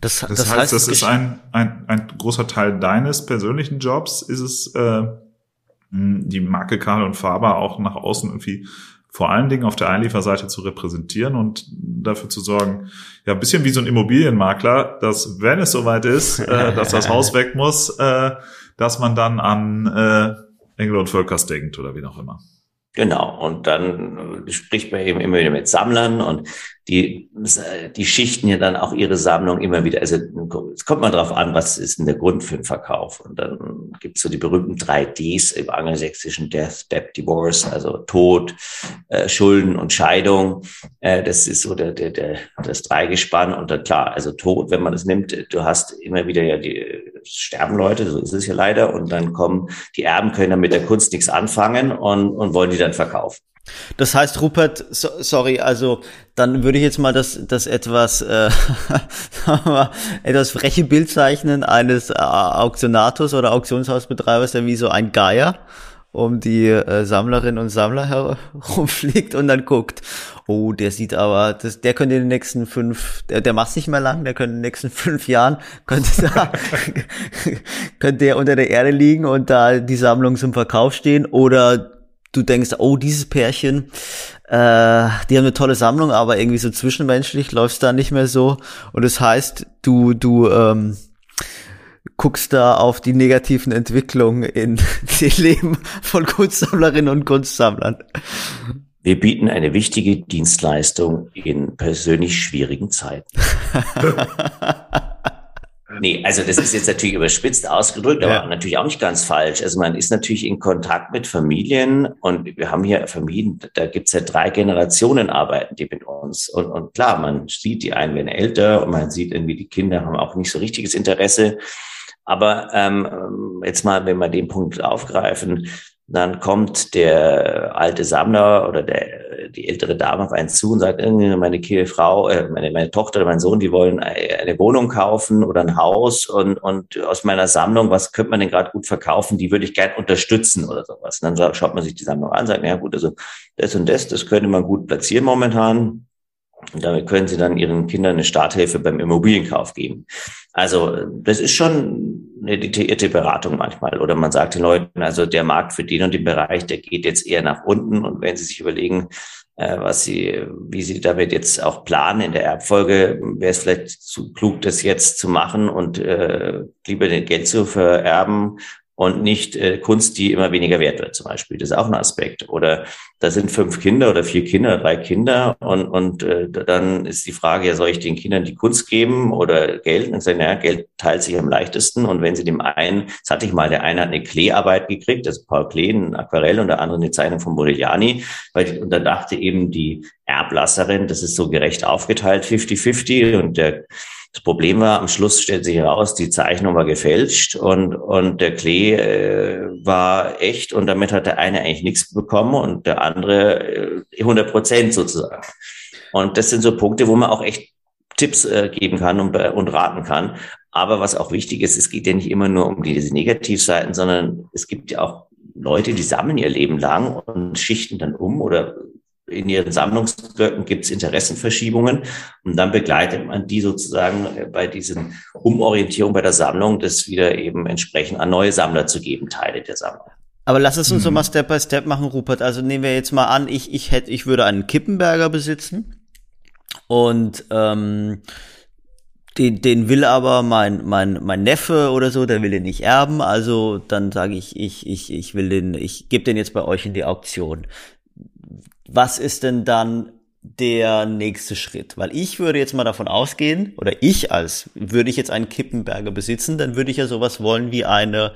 C: Das, das, das heißt, heißt, das ist ein, ein, ein großer Teil deines persönlichen Jobs. Ist es äh, die Marke Karl und Faber auch nach außen irgendwie vor allen Dingen auf der Einlieferseite zu repräsentieren und dafür zu sorgen, ja, ein bisschen wie so ein Immobilienmakler, dass wenn es soweit ist, äh, dass das Haus weg muss, äh, dass man dann an äh, Engel und Völkers denkt oder wie auch immer.
A: Genau, und dann spricht man eben immer wieder mit Sammlern und die, die schichten ja dann auch ihre Sammlung immer wieder. Also es kommt mal drauf an, was ist denn der Grund für den Verkauf. Und dann gibt's so die berühmten drei Ds im angelsächsischen Death, Debt, Divorce, also Tod, äh, Schulden und Scheidung. Äh, das ist so der, der, der, das Dreigespann. Und dann klar, also Tod, wenn man das nimmt, du hast immer wieder ja die sterben Leute, so ist es ja leider. Und dann kommen, die Erben können dann mit der Kunst nichts anfangen und, und wollen die dann verkaufen.
B: Das heißt, Rupert, so, sorry, also dann würde ich jetzt mal das, das etwas, äh, etwas freche Bild zeichnen eines äh, Auktionators oder Auktionshausbetreibers, der wie so ein Geier um die äh, Sammlerinnen und Sammler herumfliegt und dann guckt, oh, der sieht aber, das, der könnte in den nächsten fünf, der, der macht's nicht mehr lang, der könnte in den nächsten fünf Jahren, könnte da, könnte der unter der Erde liegen und da die Sammlung zum Verkauf stehen oder du denkst, oh, dieses Pärchen, äh, die haben eine tolle Sammlung, aber irgendwie so zwischenmenschlich läuft's da nicht mehr so. Und das heißt, du, du ähm, guckst da auf die negativen Entwicklungen in dem Leben von Kunstsammlerinnen und Kunstsammlern.
A: Wir bieten eine wichtige Dienstleistung in persönlich schwierigen Zeiten. Nee, also das ist jetzt natürlich überspitzt ausgedrückt, aber ja. natürlich auch nicht ganz falsch. Also man ist natürlich in Kontakt mit Familien und wir haben hier Familien, da gibt's ja drei Generationen arbeiten die mit uns. Und, und klar, man sieht, die einen werden älter und man sieht irgendwie, die Kinder haben auch nicht so richtiges Interesse. Aber ähm, jetzt mal, wenn wir den Punkt aufgreifen, dann kommt der alte Sammler oder der, die ältere Dame auf einen zu und sagt, meine Frau, äh, meine, meine Tochter oder mein Sohn, die wollen eine Wohnung kaufen oder ein Haus und, und aus meiner Sammlung, was könnte man denn gerade gut verkaufen, die würde ich gern unterstützen oder sowas. Und dann schaut man sich die Sammlung an, sagt, ja gut, also das und das, das könnte man gut platzieren momentan. Und damit können Sie dann Ihren Kindern eine Starthilfe beim Immobilienkauf geben. Also das ist schon eine detaillierte Beratung manchmal. Oder man sagt den Leuten, also der Markt für den und den Bereich, der geht jetzt eher nach unten. Und wenn Sie sich überlegen, äh, was Sie, wie Sie damit jetzt auch planen in der Erbfolge, wäre es vielleicht zu klug, das jetzt zu machen und äh, lieber den Geld zu vererben und nicht äh, Kunst, die immer weniger wert wird, zum Beispiel. Das ist auch ein Aspekt. Oder da sind fünf Kinder oder vier Kinder, drei Kinder und, und äh, dann ist die Frage, ja, soll ich den Kindern die Kunst geben oder Geld? Und ich sage, naja, Geld teilt sich am leichtesten. Und wenn sie dem einen, das hatte ich mal, der eine hat eine Kleearbeit gekriegt, ist Paul Klee, ein Aquarell und der andere eine Zeichnung von Modigliani. Weil, und dann dachte eben die Erblasserin, das ist so gerecht aufgeteilt, 50-50 und der das Problem war, am Schluss stellt sich heraus, die Zeichnung war gefälscht und, und der Klee äh, war echt und damit hat der eine eigentlich nichts bekommen und der andere äh, 100 Prozent sozusagen. Und das sind so Punkte, wo man auch echt Tipps äh, geben kann und, und raten kann. Aber was auch wichtig ist, es geht ja nicht immer nur um diese Negativseiten, sondern es gibt ja auch Leute, die sammeln ihr Leben lang und schichten dann um oder in ihren Sammlungsblöcken gibt es Interessenverschiebungen und dann begleitet man die sozusagen bei diesen Umorientierung bei der Sammlung, das wieder eben entsprechend an neue Sammler zu geben, Teile der Sammlung.
B: Aber lass es uns mhm. so mal Step by Step machen, Rupert. Also nehmen wir jetzt mal an, ich, ich hätte, ich würde einen Kippenberger besitzen und ähm, den, den will aber mein, mein, mein Neffe oder so, der will den nicht erben. Also dann sage ich, ich, ich, ich will den, ich gebe den jetzt bei euch in die Auktion was ist denn dann der nächste Schritt? Weil ich würde jetzt mal davon ausgehen, oder ich als, würde ich jetzt einen Kippenberger besitzen, dann würde ich ja sowas wollen wie eine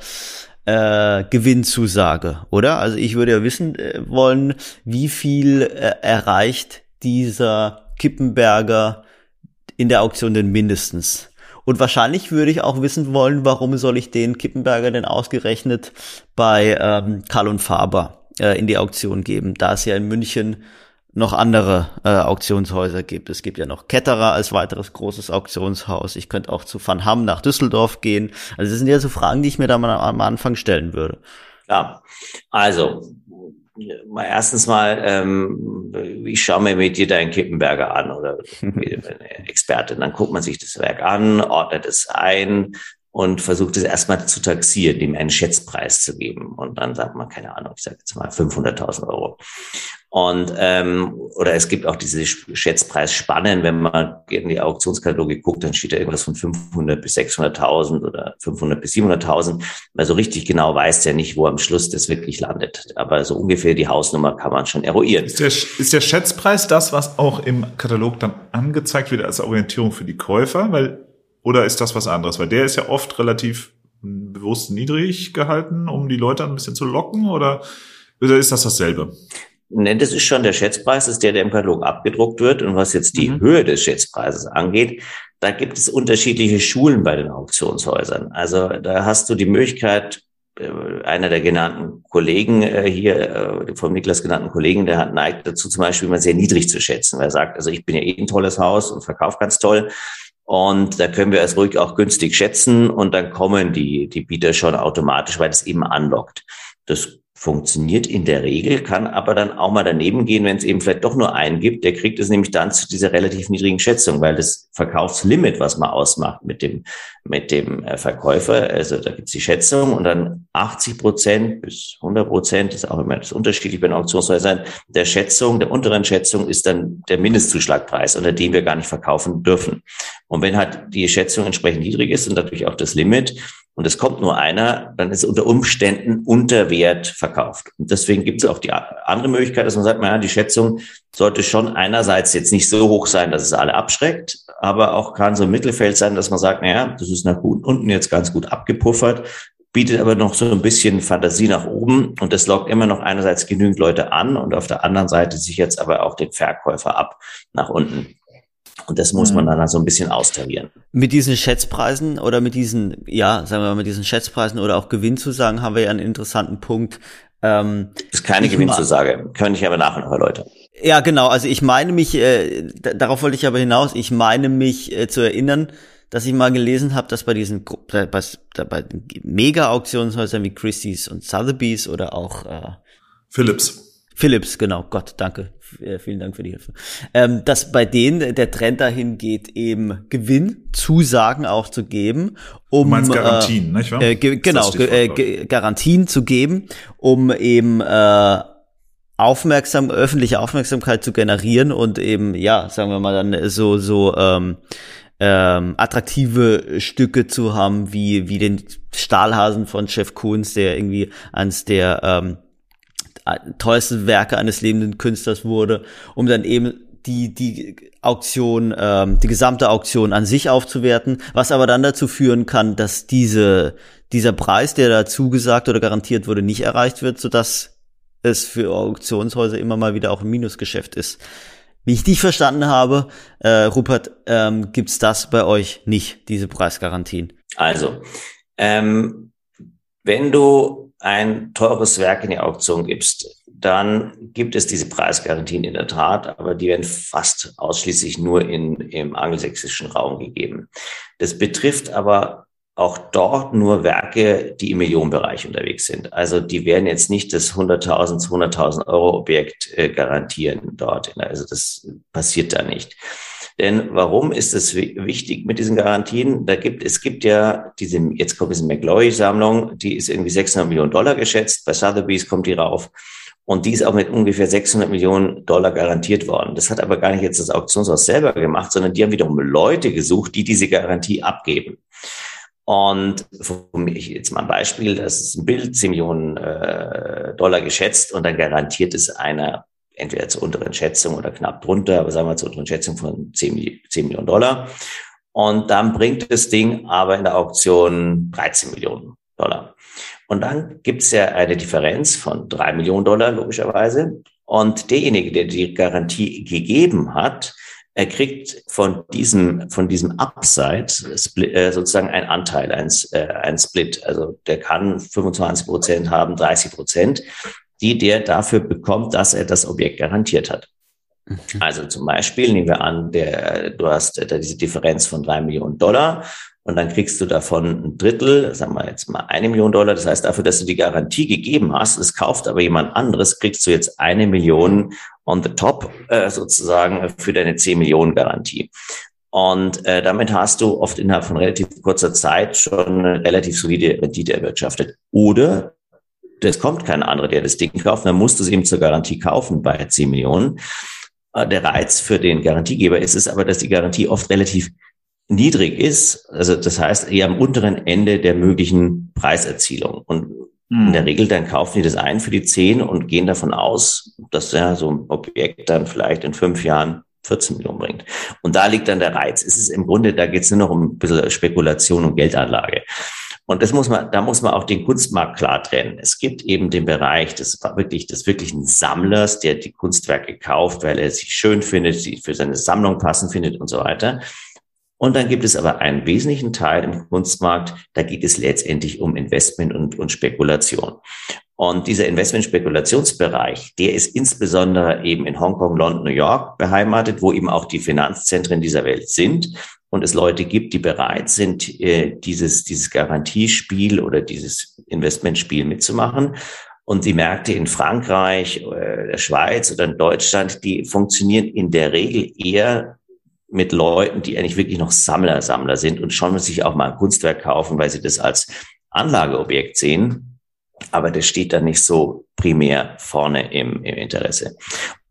B: äh, Gewinnzusage, oder? Also ich würde ja wissen äh, wollen, wie viel äh, erreicht dieser Kippenberger in der Auktion denn mindestens. Und wahrscheinlich würde ich auch wissen wollen, warum soll ich den Kippenberger denn ausgerechnet bei ähm, Karl und Faber äh, in die Auktion geben, da es ja in München noch andere äh, Auktionshäuser gibt. Es gibt ja noch Ketterer als weiteres großes Auktionshaus. Ich könnte auch zu Van Hamm nach Düsseldorf gehen. Also das sind ja so Fragen, die ich mir da mal am Anfang stellen würde.
A: Ja, also erstens mal, ähm, ich schaue mir mit dir deinen Kippenberger an oder Experte. Dann guckt man sich das Werk an, ordnet es ein, und versucht es erstmal zu taxieren, dem einen Schätzpreis zu geben. Und dann sagt man, keine Ahnung, ich sage jetzt mal 500.000 Euro. Und ähm, oder es gibt auch diese Schätzpreisspannen, wenn man in die Auktionskataloge guckt, dann steht da irgendwas von 500 bis 600.000 oder 500 bis 700.000. Weil so richtig genau weiß der nicht, wo am Schluss das wirklich landet. Aber so ungefähr die Hausnummer kann man schon eruieren.
C: Ist der, ist der Schätzpreis das, was auch im Katalog dann angezeigt wird als Orientierung für die Käufer? Weil oder ist das was anderes? Weil der ist ja oft relativ bewusst niedrig gehalten, um die Leute ein bisschen zu locken, oder, oder ist das dasselbe?
A: Ne, das ist schon der Schätzpreis, ist der, der im Katalog abgedruckt wird. Und was jetzt die mhm. Höhe des Schätzpreises angeht, da gibt es unterschiedliche Schulen bei den Auktionshäusern. Also da hast du die Möglichkeit, äh, einer der genannten Kollegen äh, hier, äh, vom Niklas genannten Kollegen, der hat neigt dazu zum Beispiel immer sehr niedrig zu schätzen, weil er sagt, also ich bin ja eh ein tolles Haus und verkaufe ganz toll. Und da können wir es ruhig auch günstig schätzen und dann kommen die, die Bieter schon automatisch, weil es eben anlockt. Das funktioniert in der Regel, kann aber dann auch mal daneben gehen, wenn es eben vielleicht doch nur einen gibt. Der kriegt es nämlich dann zu dieser relativ niedrigen Schätzung, weil das Verkaufslimit, was man ausmacht mit dem, mit dem äh, Verkäufer, also da gibt es die Schätzung und dann 80 Prozent bis 100 Prozent, ist auch immer das unterschiedlich bei den Auktionshäusern, der Schätzung, der unteren Schätzung ist dann der Mindestzuschlagpreis, unter dem wir gar nicht verkaufen dürfen. Und wenn halt die Schätzung entsprechend niedrig ist und natürlich auch das Limit, und es kommt nur einer, dann ist unter Umständen unter Wert verkauft. Und deswegen gibt es auch die andere Möglichkeit, dass man sagt, naja, die Schätzung sollte schon einerseits jetzt nicht so hoch sein, dass es alle abschreckt, aber auch kann so ein Mittelfeld sein, dass man sagt, naja, das ist nach unten jetzt ganz gut abgepuffert bietet aber noch so ein bisschen Fantasie nach oben und das lockt immer noch einerseits genügend Leute an und auf der anderen Seite sich jetzt aber auch den Verkäufer ab nach unten. Und das muss man mhm. dann also ein bisschen austarieren.
B: Mit diesen Schätzpreisen oder mit diesen, ja, sagen wir mal, mit diesen Schätzpreisen oder auch Gewinnzusagen haben wir ja einen interessanten Punkt.
A: Ähm, das ist keine Gewinnzusage, kann ich aber nachher noch erläutern.
B: Ja, genau. Also ich meine mich, äh, darauf wollte ich aber hinaus, ich meine mich äh, zu erinnern, dass ich mal gelesen habe, dass bei diesen bei, bei, bei Mega-Auktionshäusern wie Christie's und Sotheby's oder auch äh,
C: Philips.
B: Philips, genau. Gott, danke. Äh, vielen Dank für die Hilfe. Ähm, dass bei denen der Trend dahin geht, eben Gewinnzusagen auch zu geben, um du
C: meinst Garantien,
B: äh, nicht wahr? Äh, genau, äh, Garantien zu geben, um eben äh, aufmerksam öffentliche Aufmerksamkeit zu generieren und eben ja, sagen wir mal dann so so ähm, ähm, attraktive Stücke zu haben, wie, wie den Stahlhasen von Chef Koons, der irgendwie eines der ähm, teuersten Werke eines lebenden Künstlers wurde, um dann eben die, die Auktion, ähm, die gesamte Auktion an sich aufzuwerten, was aber dann dazu führen kann, dass diese, dieser Preis, der da zugesagt oder garantiert wurde, nicht erreicht wird, sodass es für Auktionshäuser immer mal wieder auch ein Minusgeschäft ist. Wie ich dich verstanden habe, äh, Rupert, ähm, gibt's das bei euch nicht, diese Preisgarantien?
A: Also, ähm, wenn du ein teures Werk in die Auktion gibst, dann gibt es diese Preisgarantien in der Tat, aber die werden fast ausschließlich nur in, im angelsächsischen Raum gegeben. Das betrifft aber auch dort nur Werke, die im Millionenbereich unterwegs sind. Also die werden jetzt nicht das 100.000, 200.000 Euro Objekt äh, garantieren dort. Also das passiert da nicht. Denn warum ist es wichtig mit diesen Garantien? Da gibt, es gibt ja diese, jetzt kommt diese McLaury-Sammlung, die ist irgendwie 600 Millionen Dollar geschätzt. Bei Sotheby's kommt die rauf. Und die ist auch mit ungefähr 600 Millionen Dollar garantiert worden. Das hat aber gar nicht jetzt das Auktionshaus selber gemacht, sondern die haben wiederum Leute gesucht, die diese Garantie abgeben. Und jetzt mal ein Beispiel, das ist ein Bild, 10 Millionen äh, Dollar geschätzt und dann garantiert es einer entweder zur unteren Schätzung oder knapp drunter, aber sagen wir zur unteren Schätzung von 10, 10 Millionen Dollar. Und dann bringt das Ding aber in der Auktion 13 Millionen Dollar. Und dann gibt es ja eine Differenz von drei Millionen Dollar, logischerweise. Und derjenige, der die Garantie gegeben hat, er kriegt von diesem, von diesem Upside äh, sozusagen ein Anteil, ein, äh, ein Split. Also der kann 25 Prozent haben, 30 Prozent, die der dafür bekommt, dass er das Objekt garantiert hat. Mhm. Also zum Beispiel nehmen wir an, der, du hast da diese Differenz von drei Millionen Dollar und dann kriegst du davon ein Drittel, sagen wir jetzt mal eine Million Dollar. Das heißt, dafür, dass du die Garantie gegeben hast, es kauft aber jemand anderes, kriegst du jetzt eine Million on the top äh, sozusagen für deine 10 Millionen Garantie. Und äh, damit hast du oft innerhalb von relativ kurzer Zeit schon eine relativ solide Rendite erwirtschaftet. Oder es kommt kein anderer, der das Ding kauft, dann musst du es eben zur Garantie kaufen bei 10 Millionen. Äh, der Reiz für den Garantiegeber ist es aber, dass die Garantie oft relativ niedrig ist, also das heißt eher am unteren Ende der möglichen Preiserzielung. Und in der hm. Regel dann kaufen die das ein für die zehn und gehen davon aus, dass ja so ein Objekt dann vielleicht in fünf Jahren 14 Millionen bringt. Und da liegt dann der Reiz. Es ist im Grunde, da geht es nur noch um ein bisschen Spekulation und Geldanlage. Und das muss man, da muss man auch den Kunstmarkt klar trennen. Es gibt eben den Bereich des wirklich, des wirklichen Sammlers, der die Kunstwerke kauft, weil er sie schön findet, sie für seine Sammlung passend findet und so weiter. Und dann gibt es aber einen wesentlichen Teil im Kunstmarkt, da geht es letztendlich um Investment und, und Spekulation. Und dieser Investment-Spekulationsbereich, der ist insbesondere eben in Hongkong, London, New York beheimatet, wo eben auch die Finanzzentren dieser Welt sind und es Leute gibt, die bereit sind, äh, dieses, dieses Garantiespiel oder dieses Investmentspiel mitzumachen. Und die Märkte in Frankreich, äh, der Schweiz oder in Deutschland, die funktionieren in der Regel eher mit Leuten, die eigentlich wirklich noch Sammler, Sammler sind und schon sich auch mal ein Kunstwerk kaufen, weil sie das als Anlageobjekt sehen. Aber das steht dann nicht so primär vorne im, im Interesse.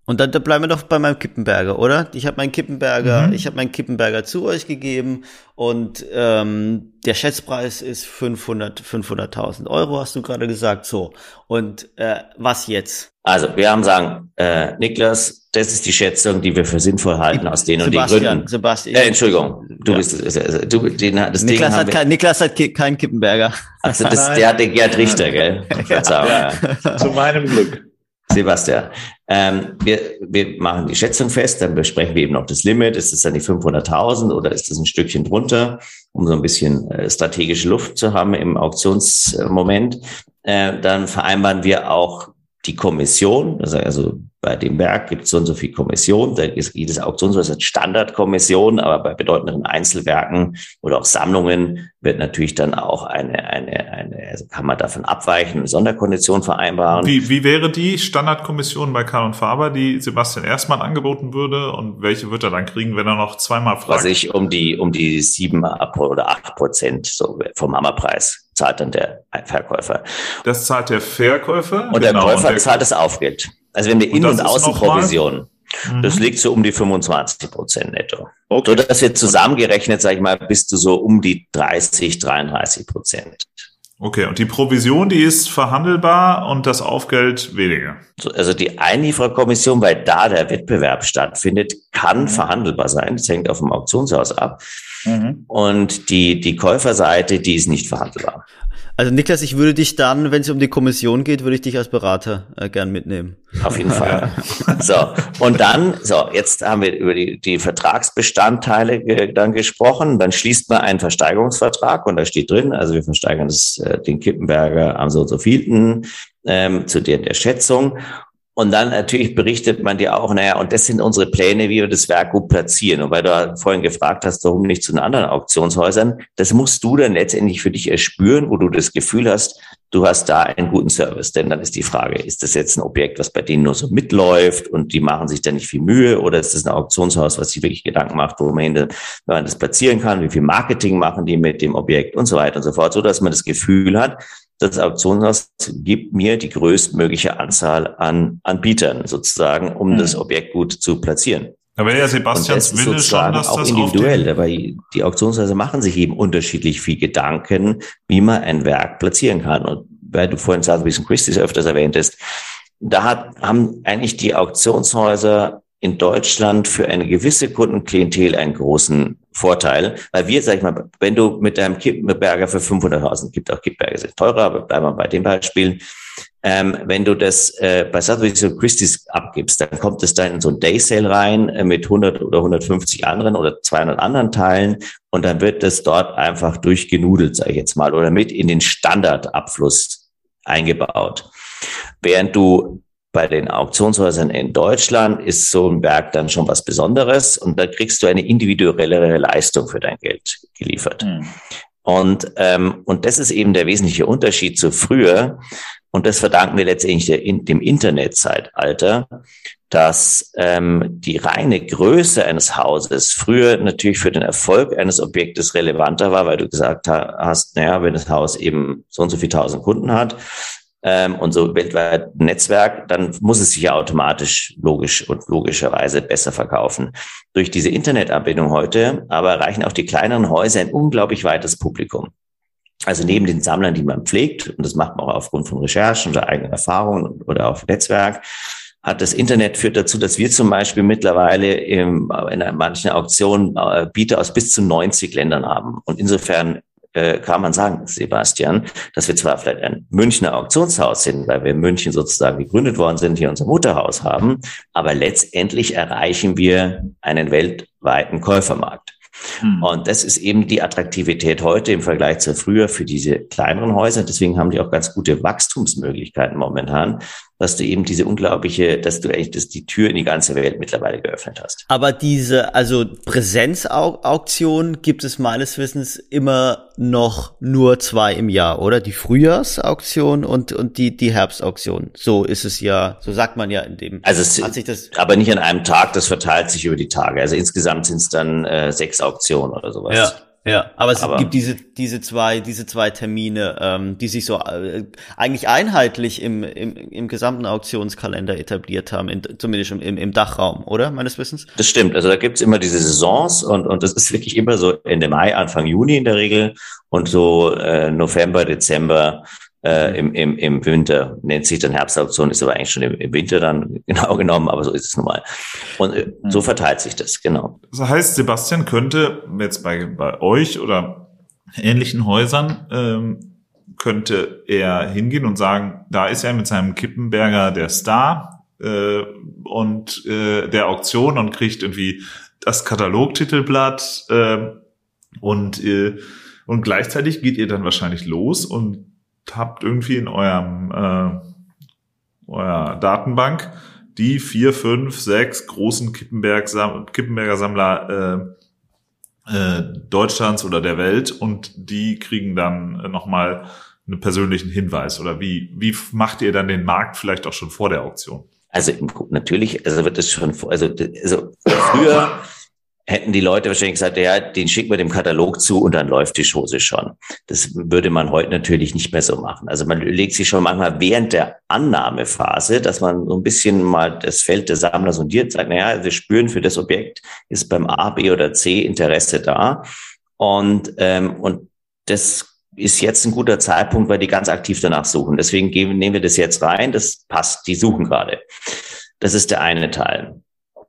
B: Und dann da bleiben wir doch bei meinem Kippenberger, oder? Ich habe meinen Kippenberger, mhm. ich habe meinen Kippenberger zu euch gegeben und ähm, der Schätzpreis ist 500 500.000 Euro, hast du gerade gesagt. So und äh, was jetzt?
A: Also wir haben sagen, äh, Niklas, das ist die Schätzung, die wir für sinnvoll halten aus den
B: Sebastian,
A: und den Gründen.
B: Sebastian,
A: äh, Entschuldigung, du ja. bist also, du, den, das
B: Niklas,
A: Ding
B: hat kein, Niklas hat keinen Kippenberger.
A: Also das, der hat den Gerd Richter, gell?
C: Ja, ja. Zu meinem Glück.
A: Sebastian, ähm, wir, wir machen die Schätzung fest, dann besprechen wir eben noch das Limit. Ist es dann die 500.000 oder ist es ein Stückchen drunter, um so ein bisschen äh, strategische Luft zu haben im Auktionsmoment. Äh, dann vereinbaren wir auch die Kommission, also, bei dem Werk gibt es so und so viel Kommission. Da ist jedes Auktionshaus hat Standardkommission, aber bei bedeutenden Einzelwerken oder auch Sammlungen wird natürlich dann auch eine, eine, eine also kann man davon abweichen, eine Sonderkondition vereinbaren.
C: Wie, wie wäre die Standardkommission bei Karl und Faber, die Sebastian erstmal angeboten würde und welche wird er dann kriegen, wenn er noch zweimal fragt?
A: Was ich um die, um die sieben oder acht Prozent so vom Hammerpreis zahlt dann der Verkäufer.
C: Das zahlt der Verkäufer?
A: Und genau. der Käufer und der zahlt das Aufgeld. Also wenn wir Innen- und, und Außenprovision, mhm. das liegt so um die 25 Prozent netto. Okay. So dass wir zusammengerechnet, sage ich mal, bist du so um die 30, 33 Prozent.
C: Okay, und die Provision, die ist verhandelbar und das Aufgeld weniger.
A: Also die Einliefererkommission, weil da der Wettbewerb stattfindet, kann mhm. verhandelbar sein. Das hängt auf dem Auktionshaus ab. Mhm. Und die, die Käuferseite, die ist nicht verhandelbar.
B: Also Niklas, ich würde dich dann, wenn es um die Kommission geht, würde ich dich als Berater äh, gern mitnehmen.
A: Auf jeden Fall. so, und dann, so, jetzt haben wir über die, die Vertragsbestandteile ge dann gesprochen. Dann schließt man einen Versteigerungsvertrag und da steht drin, also wir versteigern das, äh, den Kippenberger am so und so vielten ähm, zu der, der Schätzung. Und dann natürlich berichtet man dir auch, naja, und das sind unsere Pläne, wie wir das Werk gut platzieren. Und weil du vorhin gefragt hast, warum nicht zu den anderen Auktionshäusern, das musst du dann letztendlich für dich erspüren, wo du das Gefühl hast, du hast da einen guten Service. Denn dann ist die Frage, ist das jetzt ein Objekt, was bei denen nur so mitläuft und die machen sich da nicht viel Mühe oder ist das ein Auktionshaus, was sich wirklich Gedanken macht, wo man, das platzieren kann, wie viel Marketing machen die mit dem Objekt und so weiter und so fort, so dass man das Gefühl hat, das Auktionshaus gibt mir die größtmögliche Anzahl an Anbietern sozusagen, um mhm. das Objekt gut zu platzieren.
C: Aber ja, Sebastians Wille schon, dass
A: auch
C: das
A: individuell, aber die Auktionshäuser machen sich eben unterschiedlich viel Gedanken, wie man ein Werk platzieren kann. Und weil du vorhin Sotheby's und Christie's öfters erwähntest, da hat, haben eigentlich die Auktionshäuser in Deutschland für eine gewisse Kundenklientel einen großen Vorteil, weil wir, sag ich mal, wenn du mit deinem Kippberger für 500.000, gibt auch Kippberger sind teurer, aber bleiben wir bei dem Beispiel, ähm, wenn du das äh, bei Sotheby's und Christie's abgibst, dann kommt es dann in so ein Day Sale rein äh, mit 100 oder 150 anderen oder 200 anderen Teilen und dann wird das dort einfach durchgenudelt, sage ich jetzt mal, oder mit in den Standardabfluss eingebaut. Während du bei den Auktionshäusern in Deutschland ist so ein Berg dann schon was Besonderes und da kriegst du eine individuellere Leistung für dein Geld geliefert. Mhm. Und, ähm, und das ist eben der wesentliche Unterschied zu früher. Und das verdanken wir letztendlich der, in, dem Internetzeitalter, dass ähm, die reine Größe eines Hauses früher natürlich für den Erfolg eines Objektes relevanter war, weil du gesagt hast, naja, wenn das Haus eben so und so viel tausend Kunden hat, ähm, und so weltweit Netzwerk, dann muss es sich ja automatisch logisch und logischerweise besser verkaufen. Durch diese Internetanbindung heute aber erreichen auch die kleineren Häuser ein unglaublich weites Publikum. Also neben den Sammlern, die man pflegt, und das macht man auch aufgrund von Recherchen oder eigenen Erfahrungen oder auf Netzwerk, hat das Internet führt dazu, dass wir zum Beispiel mittlerweile im, in manchen Auktionen äh, Bieter aus bis zu 90 Ländern haben. Und insofern äh, kann man sagen, Sebastian, dass wir zwar vielleicht ein Münchner Auktionshaus sind, weil wir in München sozusagen gegründet worden sind, hier unser Mutterhaus haben, aber letztendlich erreichen wir einen weltweiten Käufermarkt. Hm. Und das ist eben die Attraktivität heute im Vergleich zu früher für diese kleineren Häuser. Deswegen haben die auch ganz gute Wachstumsmöglichkeiten momentan, dass du eben diese unglaubliche, dass du echt dass die Tür in die ganze Welt mittlerweile geöffnet hast.
B: Aber diese, also Präsenzauktion gibt es meines Wissens immer noch nur zwei im Jahr, oder? Die Frühjahrsauktion und, und die, die Herbstauktion. So ist es ja, so sagt man ja in dem.
A: Also es, hat sich das aber nicht an einem Tag, das verteilt sich über die Tage. Also insgesamt sind es dann äh, sechs Auktionen oder sowas.
B: Ja. Ja, aber es aber, gibt diese diese zwei diese zwei Termine, ähm, die sich so äh, eigentlich einheitlich im, im im gesamten Auktionskalender etabliert haben, in, zumindest im, im Dachraum, oder meines Wissens?
A: Das stimmt. Also da gibt's immer diese Saisons und und das ist wirklich immer so Ende Mai, Anfang Juni in der Regel und so äh, November, Dezember äh, mhm. im, im, im Winter, nennt sich dann Herbstauktion, ist aber eigentlich schon im, im Winter dann genau genommen, aber so ist es nun mal. Und äh, mhm. so verteilt sich das, genau.
C: Das heißt, Sebastian könnte jetzt bei, bei euch oder ähnlichen Häusern, ähm, könnte er hingehen und sagen, da ist er mit seinem Kippenberger der Star äh, und äh, der Auktion und kriegt irgendwie das Katalogtitelblatt äh, und äh, und gleichzeitig geht ihr dann wahrscheinlich los und habt irgendwie in eurem äh, eurer Datenbank die vier, fünf, sechs großen Kippenberg Kippenberger Sammler äh, äh, Deutschlands oder der Welt und die kriegen dann äh, nochmal einen persönlichen Hinweis oder wie wie macht ihr dann den Markt vielleicht auch schon vor der Auktion?
A: Also natürlich, also wird es schon, also, also früher hätten die Leute wahrscheinlich gesagt, ja, den schicken wir dem Katalog zu und dann läuft die Chose schon. Das würde man heute natürlich nicht mehr so machen. Also man legt sich schon manchmal während der Annahmephase, dass man so ein bisschen mal das Feld des Sammlers sondiert, sagt, naja, wir spüren für das Objekt, ist beim A, B oder C Interesse da. Und, ähm, und das ist jetzt ein guter Zeitpunkt, weil die ganz aktiv danach suchen. Deswegen geben, nehmen wir das jetzt rein. Das passt. Die suchen gerade. Das ist der eine Teil.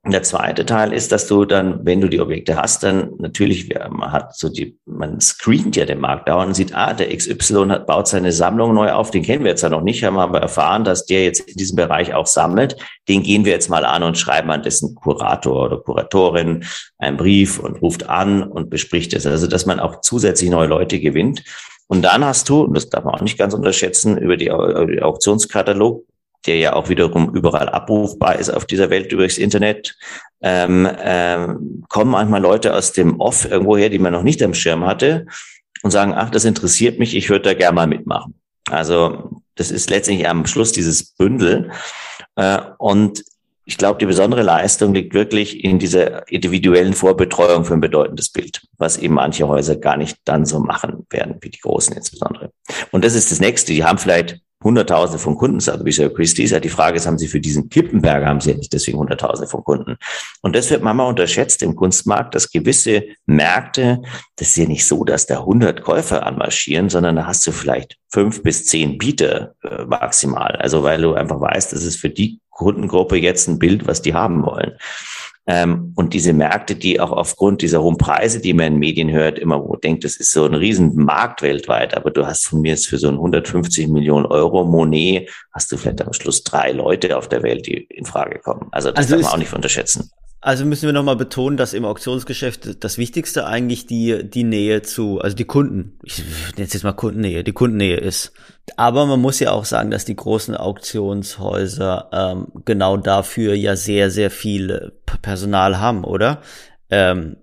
A: Und der zweite Teil ist, dass du dann, wenn du die Objekte hast, dann natürlich, man hat so die, man screent ja den Markt dauernd und sieht, ah, der XY hat, baut seine Sammlung neu auf, den kennen wir jetzt ja noch nicht, haben aber erfahren, dass der jetzt in diesem Bereich auch sammelt. Den gehen wir jetzt mal an und schreiben an dessen Kurator oder Kuratorin einen Brief und ruft an und bespricht es. Also, dass man auch zusätzlich neue Leute gewinnt. Und dann hast du, und das darf man auch nicht ganz unterschätzen, über die, über die Auktionskatalog der ja auch wiederum überall abrufbar ist auf dieser Welt durchs Internet, ähm, ähm, kommen manchmal Leute aus dem Off irgendwoher, die man noch nicht am Schirm hatte und sagen, ach, das interessiert mich, ich würde da gerne mal mitmachen. Also das ist letztendlich am Schluss dieses Bündel. Äh, und ich glaube, die besondere Leistung liegt wirklich in dieser individuellen Vorbetreuung für ein bedeutendes Bild, was eben manche Häuser gar nicht dann so machen werden, wie die Großen insbesondere. Und das ist das Nächste. Die haben vielleicht Hunderttausende von Kunden, sagt Bishop Christie's. Ja, die Frage ist, haben Sie für diesen Kippenberger, haben Sie ja nicht deswegen Hunderttausende von Kunden. Und das wird manchmal unterschätzt im Kunstmarkt, dass gewisse Märkte, das ist ja nicht so, dass da 100 Käufer anmarschieren, sondern da hast du vielleicht fünf bis zehn Bieter äh, maximal. Also weil du einfach weißt, das ist für die Kundengruppe jetzt ein Bild, was die haben wollen. Ähm, und diese Märkte, die auch aufgrund dieser hohen Preise, die man in Medien hört, immer wo denkt, das ist so ein Riesenmarkt weltweit, aber du hast von mir jetzt für so ein 150 Millionen Euro Monet, hast du vielleicht am Schluss drei Leute auf der Welt, die in Frage kommen. Also das also darf man auch nicht unterschätzen.
B: Also müssen wir nochmal betonen, dass im Auktionsgeschäft das Wichtigste eigentlich die, die Nähe zu, also die Kunden, ich nenne jetzt mal Kundennähe, die Kundennähe ist. Aber man muss ja auch sagen, dass die großen Auktionshäuser ähm, genau dafür ja sehr, sehr viel Personal haben, oder? Ähm,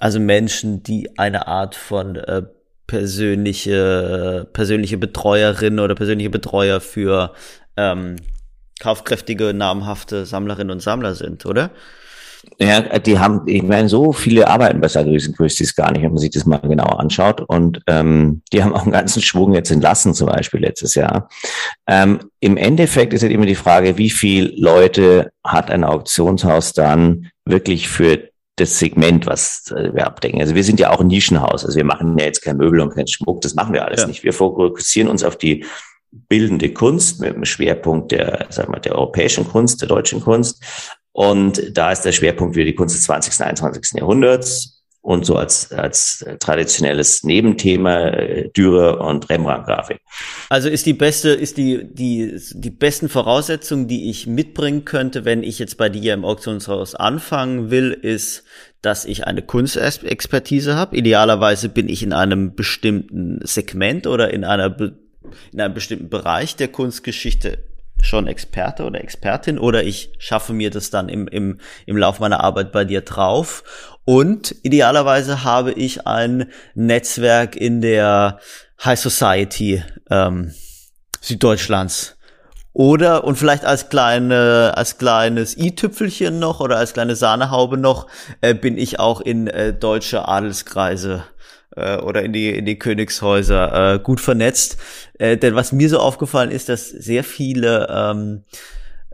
B: also Menschen, die eine Art von äh, persönliche, persönliche Betreuerin oder persönliche Betreuer für ähm, kaufkräftige, namhafte Sammlerinnen und Sammler sind, oder?
A: Ja, die haben, ich meine, so viele arbeiten bei Christie's gar nicht, wenn man sich das mal genauer anschaut. Und ähm, die haben auch einen ganzen Schwung jetzt entlassen, zum Beispiel letztes Jahr. Ähm, Im Endeffekt ist halt immer die Frage, wie viel Leute hat ein Auktionshaus dann wirklich für das Segment, was äh, wir abdecken. Also wir sind ja auch ein Nischenhaus. Also wir machen ja jetzt kein Möbel und kein Schmuck. Das machen wir alles ja. nicht. Wir fokussieren uns auf die bildende Kunst mit dem Schwerpunkt der, sagen wir, der europäischen Kunst, der deutschen Kunst. Und da ist der Schwerpunkt wieder die Kunst des 20. und 21. Jahrhunderts und so als, als traditionelles Nebenthema äh, Dürer und Rembrandt-Grafik.
B: Also ist die beste, ist die, die, die besten Voraussetzungen, die ich mitbringen könnte, wenn ich jetzt bei dir im Auktionshaus anfangen will, ist, dass ich eine Kunstexpertise habe. Idealerweise bin ich in einem bestimmten Segment oder in einer, in einem bestimmten Bereich der Kunstgeschichte schon Experte oder Expertin oder ich schaffe mir das dann im, im, im Lauf meiner Arbeit bei dir drauf. Und idealerweise habe ich ein Netzwerk in der High Society ähm, Süddeutschlands. Oder, und vielleicht als kleine, als kleines i-Tüpfelchen noch oder als kleine Sahnehaube noch, äh, bin ich auch in äh, deutsche Adelskreise äh, oder in die, in die Königshäuser äh, gut vernetzt. Äh, denn was mir so aufgefallen ist, dass sehr viele ähm,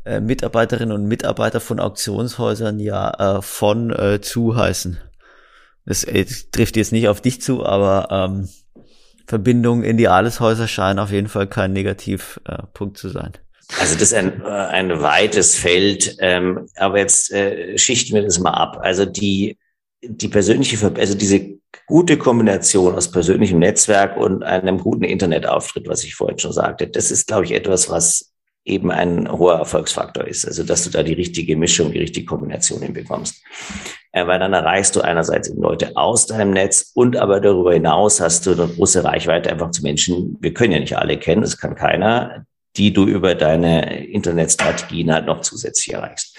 B: äh, Mitarbeiterinnen und Mitarbeiter von Auktionshäusern ja äh, von äh, zu heißen. Das, trifft jetzt nicht auf dich zu, aber ähm, Verbindungen in die Alleshäuser scheinen auf jeden Fall kein Negativpunkt äh, zu sein.
A: Also das ist ein, äh, ein weites Feld, ähm, aber jetzt äh, schichten wir das mal ab. Also die, die persönliche, also diese gute Kombination aus persönlichem Netzwerk und einem guten Internetauftritt, was ich vorhin schon sagte, das ist, glaube ich, etwas, was eben ein hoher Erfolgsfaktor ist. Also, dass du da die richtige Mischung, die richtige Kombination hinbekommst. Äh, weil dann erreichst du einerseits eben Leute aus deinem Netz und aber darüber hinaus hast du eine große Reichweite einfach zu Menschen. Wir können ja nicht alle kennen, das kann keiner, die du über deine Internetstrategien halt noch zusätzlich erreichst.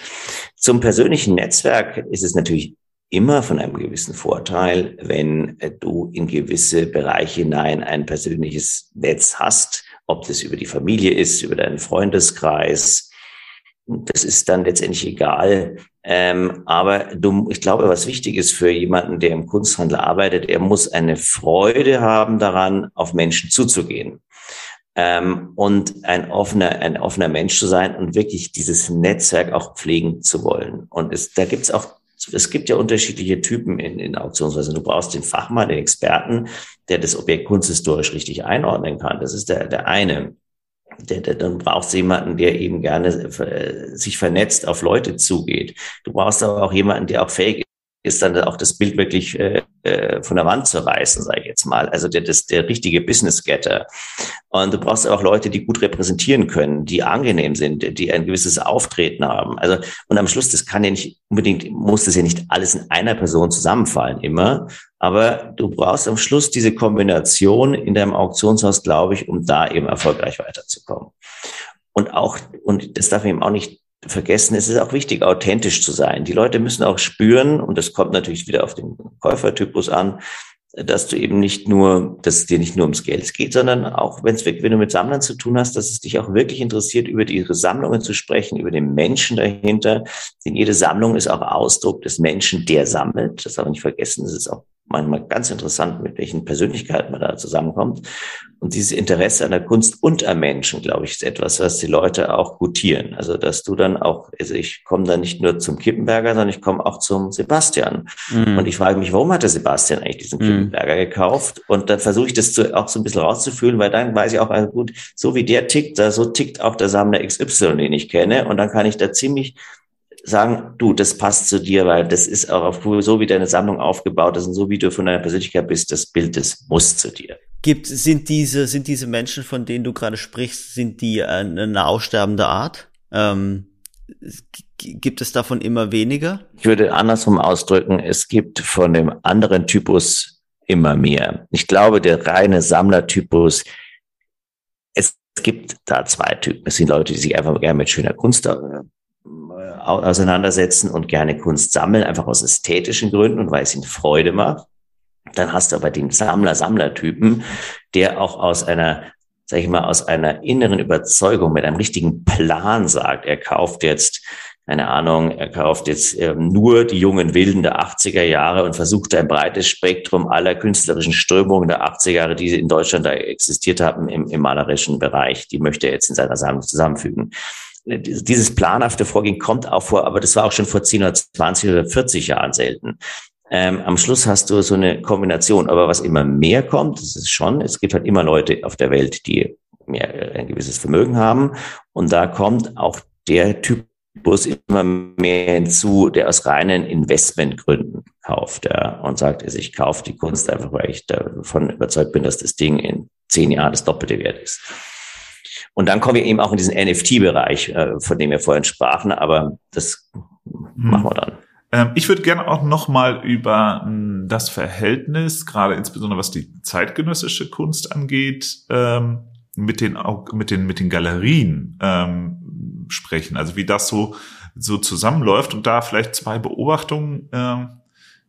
A: Zum persönlichen Netzwerk ist es natürlich immer von einem gewissen Vorteil, wenn du in gewisse Bereiche hinein ein persönliches Netz hast, ob das über die Familie ist, über deinen Freundeskreis. Das ist dann letztendlich egal. Ähm, aber du, ich glaube, was wichtig ist für jemanden, der im Kunsthandel arbeitet, er muss eine Freude haben daran, auf Menschen zuzugehen. Ähm, und ein offener, ein offener Mensch zu sein und wirklich dieses Netzwerk auch pflegen zu wollen. Und es, da gibt's auch es gibt ja unterschiedliche Typen in, in Auktionsweisen. Du brauchst den Fachmann, den Experten, der das Objekt kunsthistorisch richtig einordnen kann. Das ist der, der eine. Der, der, dann brauchst du jemanden, der eben gerne äh, sich vernetzt auf Leute zugeht. Du brauchst aber auch jemanden, der auch fähig ist dann auch das Bild wirklich äh, äh, von der Wand zu reißen, sage ich jetzt mal. Also der, das, der richtige Business-Getter. Und du brauchst auch Leute, die gut repräsentieren können, die angenehm sind, die ein gewisses Auftreten haben. Also und am Schluss, das kann ja nicht unbedingt, muss das ja nicht alles in einer Person zusammenfallen immer. Aber du brauchst am Schluss diese Kombination in deinem Auktionshaus, glaube ich, um da eben erfolgreich weiterzukommen. Und auch, und das darf eben auch nicht vergessen, es ist auch wichtig, authentisch zu sein. Die Leute müssen auch spüren, und das kommt natürlich wieder auf den Käufertypus an, dass du eben nicht nur, dass es dir nicht nur ums Geld geht, sondern auch, wenn es wenn du mit Sammlern zu tun hast, dass es dich auch wirklich interessiert, über ihre Sammlungen zu sprechen, über den Menschen dahinter. Denn jede Sammlung ist auch Ausdruck des Menschen, der sammelt. Das darf man nicht vergessen. Das ist auch manchmal ganz interessant, mit welchen Persönlichkeiten man da zusammenkommt. Und dieses Interesse an der Kunst und am Menschen, glaube ich, ist etwas, was die Leute auch gutieren. Also, dass du dann auch, also ich komme dann nicht nur zum Kippenberger, sondern ich komme auch zum Sebastian. Mhm. Und ich frage mich, warum hat der Sebastian eigentlich diesen mhm. Kippenberger gekauft? Und dann versuche ich das zu, auch so ein bisschen rauszufühlen, weil dann weiß ich auch, also gut, so wie der tickt, da so tickt auch der Sammler XY, den ich kenne. Und dann kann ich da ziemlich sagen, du, das passt zu dir, weil das ist auch auf, so wie deine Sammlung aufgebaut ist und so wie du von deiner Persönlichkeit bist, das Bild, das muss zu dir.
B: Gibt, sind diese, sind diese Menschen, von denen du gerade sprichst, sind die eine, eine aussterbende Art? Ähm, gibt es davon immer weniger?
A: Ich würde andersrum ausdrücken, es gibt von dem anderen Typus immer mehr. Ich glaube, der reine Sammlertypus, es gibt da zwei Typen. Es sind Leute, die sich einfach gerne mit schöner Kunst auseinandersetzen und gerne Kunst sammeln, einfach aus ästhetischen Gründen und weil es ihnen Freude macht. Dann hast du aber den Sammler-Sammler-Typen, der auch aus einer, sag ich mal, aus einer inneren Überzeugung mit einem richtigen Plan sagt, er kauft jetzt keine Ahnung, er kauft jetzt ähm, nur die jungen Wilden der 80er Jahre und versucht ein breites Spektrum aller künstlerischen Strömungen der 80er Jahre, die in Deutschland da existiert haben im, im malerischen Bereich, die möchte er jetzt in seiner Sammlung zusammenfügen dieses planhafte Vorgehen kommt auch vor, aber das war auch schon vor 10 oder 20 oder 40 Jahren selten. Ähm, am Schluss hast du so eine Kombination. Aber was immer mehr kommt, das ist schon, es gibt halt immer Leute auf der Welt, die mehr, ein gewisses Vermögen haben. Und da kommt auch der Typus immer mehr hinzu, der aus reinen Investmentgründen kauft ja, und sagt, also ich kaufe die Kunst einfach, weil ich davon überzeugt bin, dass das Ding in zehn Jahren das Doppelte wert ist. Und dann kommen wir eben auch in diesen NFT-Bereich, äh, von dem wir vorhin sprachen, aber das hm. machen wir dann.
C: Ähm, ich würde gerne auch noch mal über hm, das Verhältnis, gerade insbesondere was die zeitgenössische Kunst angeht, ähm, mit den mit den mit den Galerien ähm, sprechen. Also wie das so so zusammenläuft und da vielleicht zwei Beobachtungen,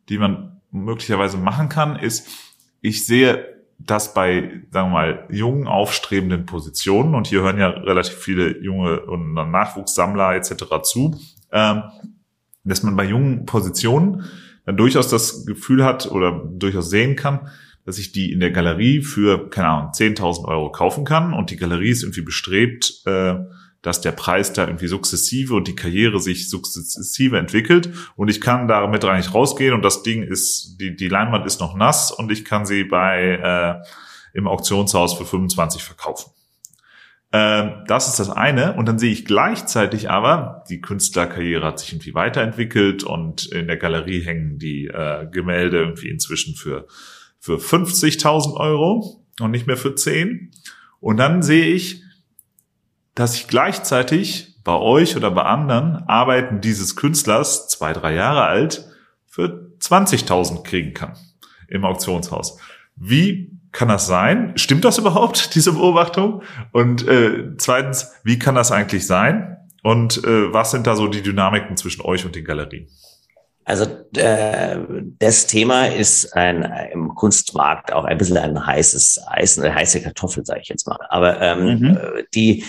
C: die man möglicherweise machen kann, ist, ich sehe dass bei, sagen wir mal, jungen, aufstrebenden Positionen, und hier hören ja relativ viele junge und Nachwuchssammler etc. zu, ähm, dass man bei jungen Positionen dann durchaus das Gefühl hat oder durchaus sehen kann, dass ich die in der Galerie für, keine Ahnung, 10.000 Euro kaufen kann und die Galerie ist irgendwie bestrebt, äh, dass der Preis da irgendwie sukzessive und die Karriere sich sukzessive entwickelt und ich kann damit eigentlich rausgehen und das Ding ist, die, die Leinwand ist noch nass und ich kann sie bei äh, im Auktionshaus für 25 verkaufen. Ähm, das ist das eine. Und dann sehe ich gleichzeitig aber, die Künstlerkarriere hat sich irgendwie weiterentwickelt und in der Galerie hängen die äh, Gemälde irgendwie inzwischen für, für 50.000 Euro und nicht mehr für 10. Und dann sehe ich, dass ich gleichzeitig bei euch oder bei anderen Arbeiten dieses Künstlers, zwei, drei Jahre alt, für 20.000 kriegen kann im Auktionshaus. Wie kann das sein? Stimmt das überhaupt, diese Beobachtung? Und äh, zweitens, wie kann das eigentlich sein? Und äh, was sind da so die Dynamiken zwischen euch und den Galerien?
A: Also äh, das Thema ist ein im Kunstmarkt auch ein bisschen ein heißes Eis, eine heiße Kartoffel, sage ich jetzt mal. Aber ähm, mhm. Äh, die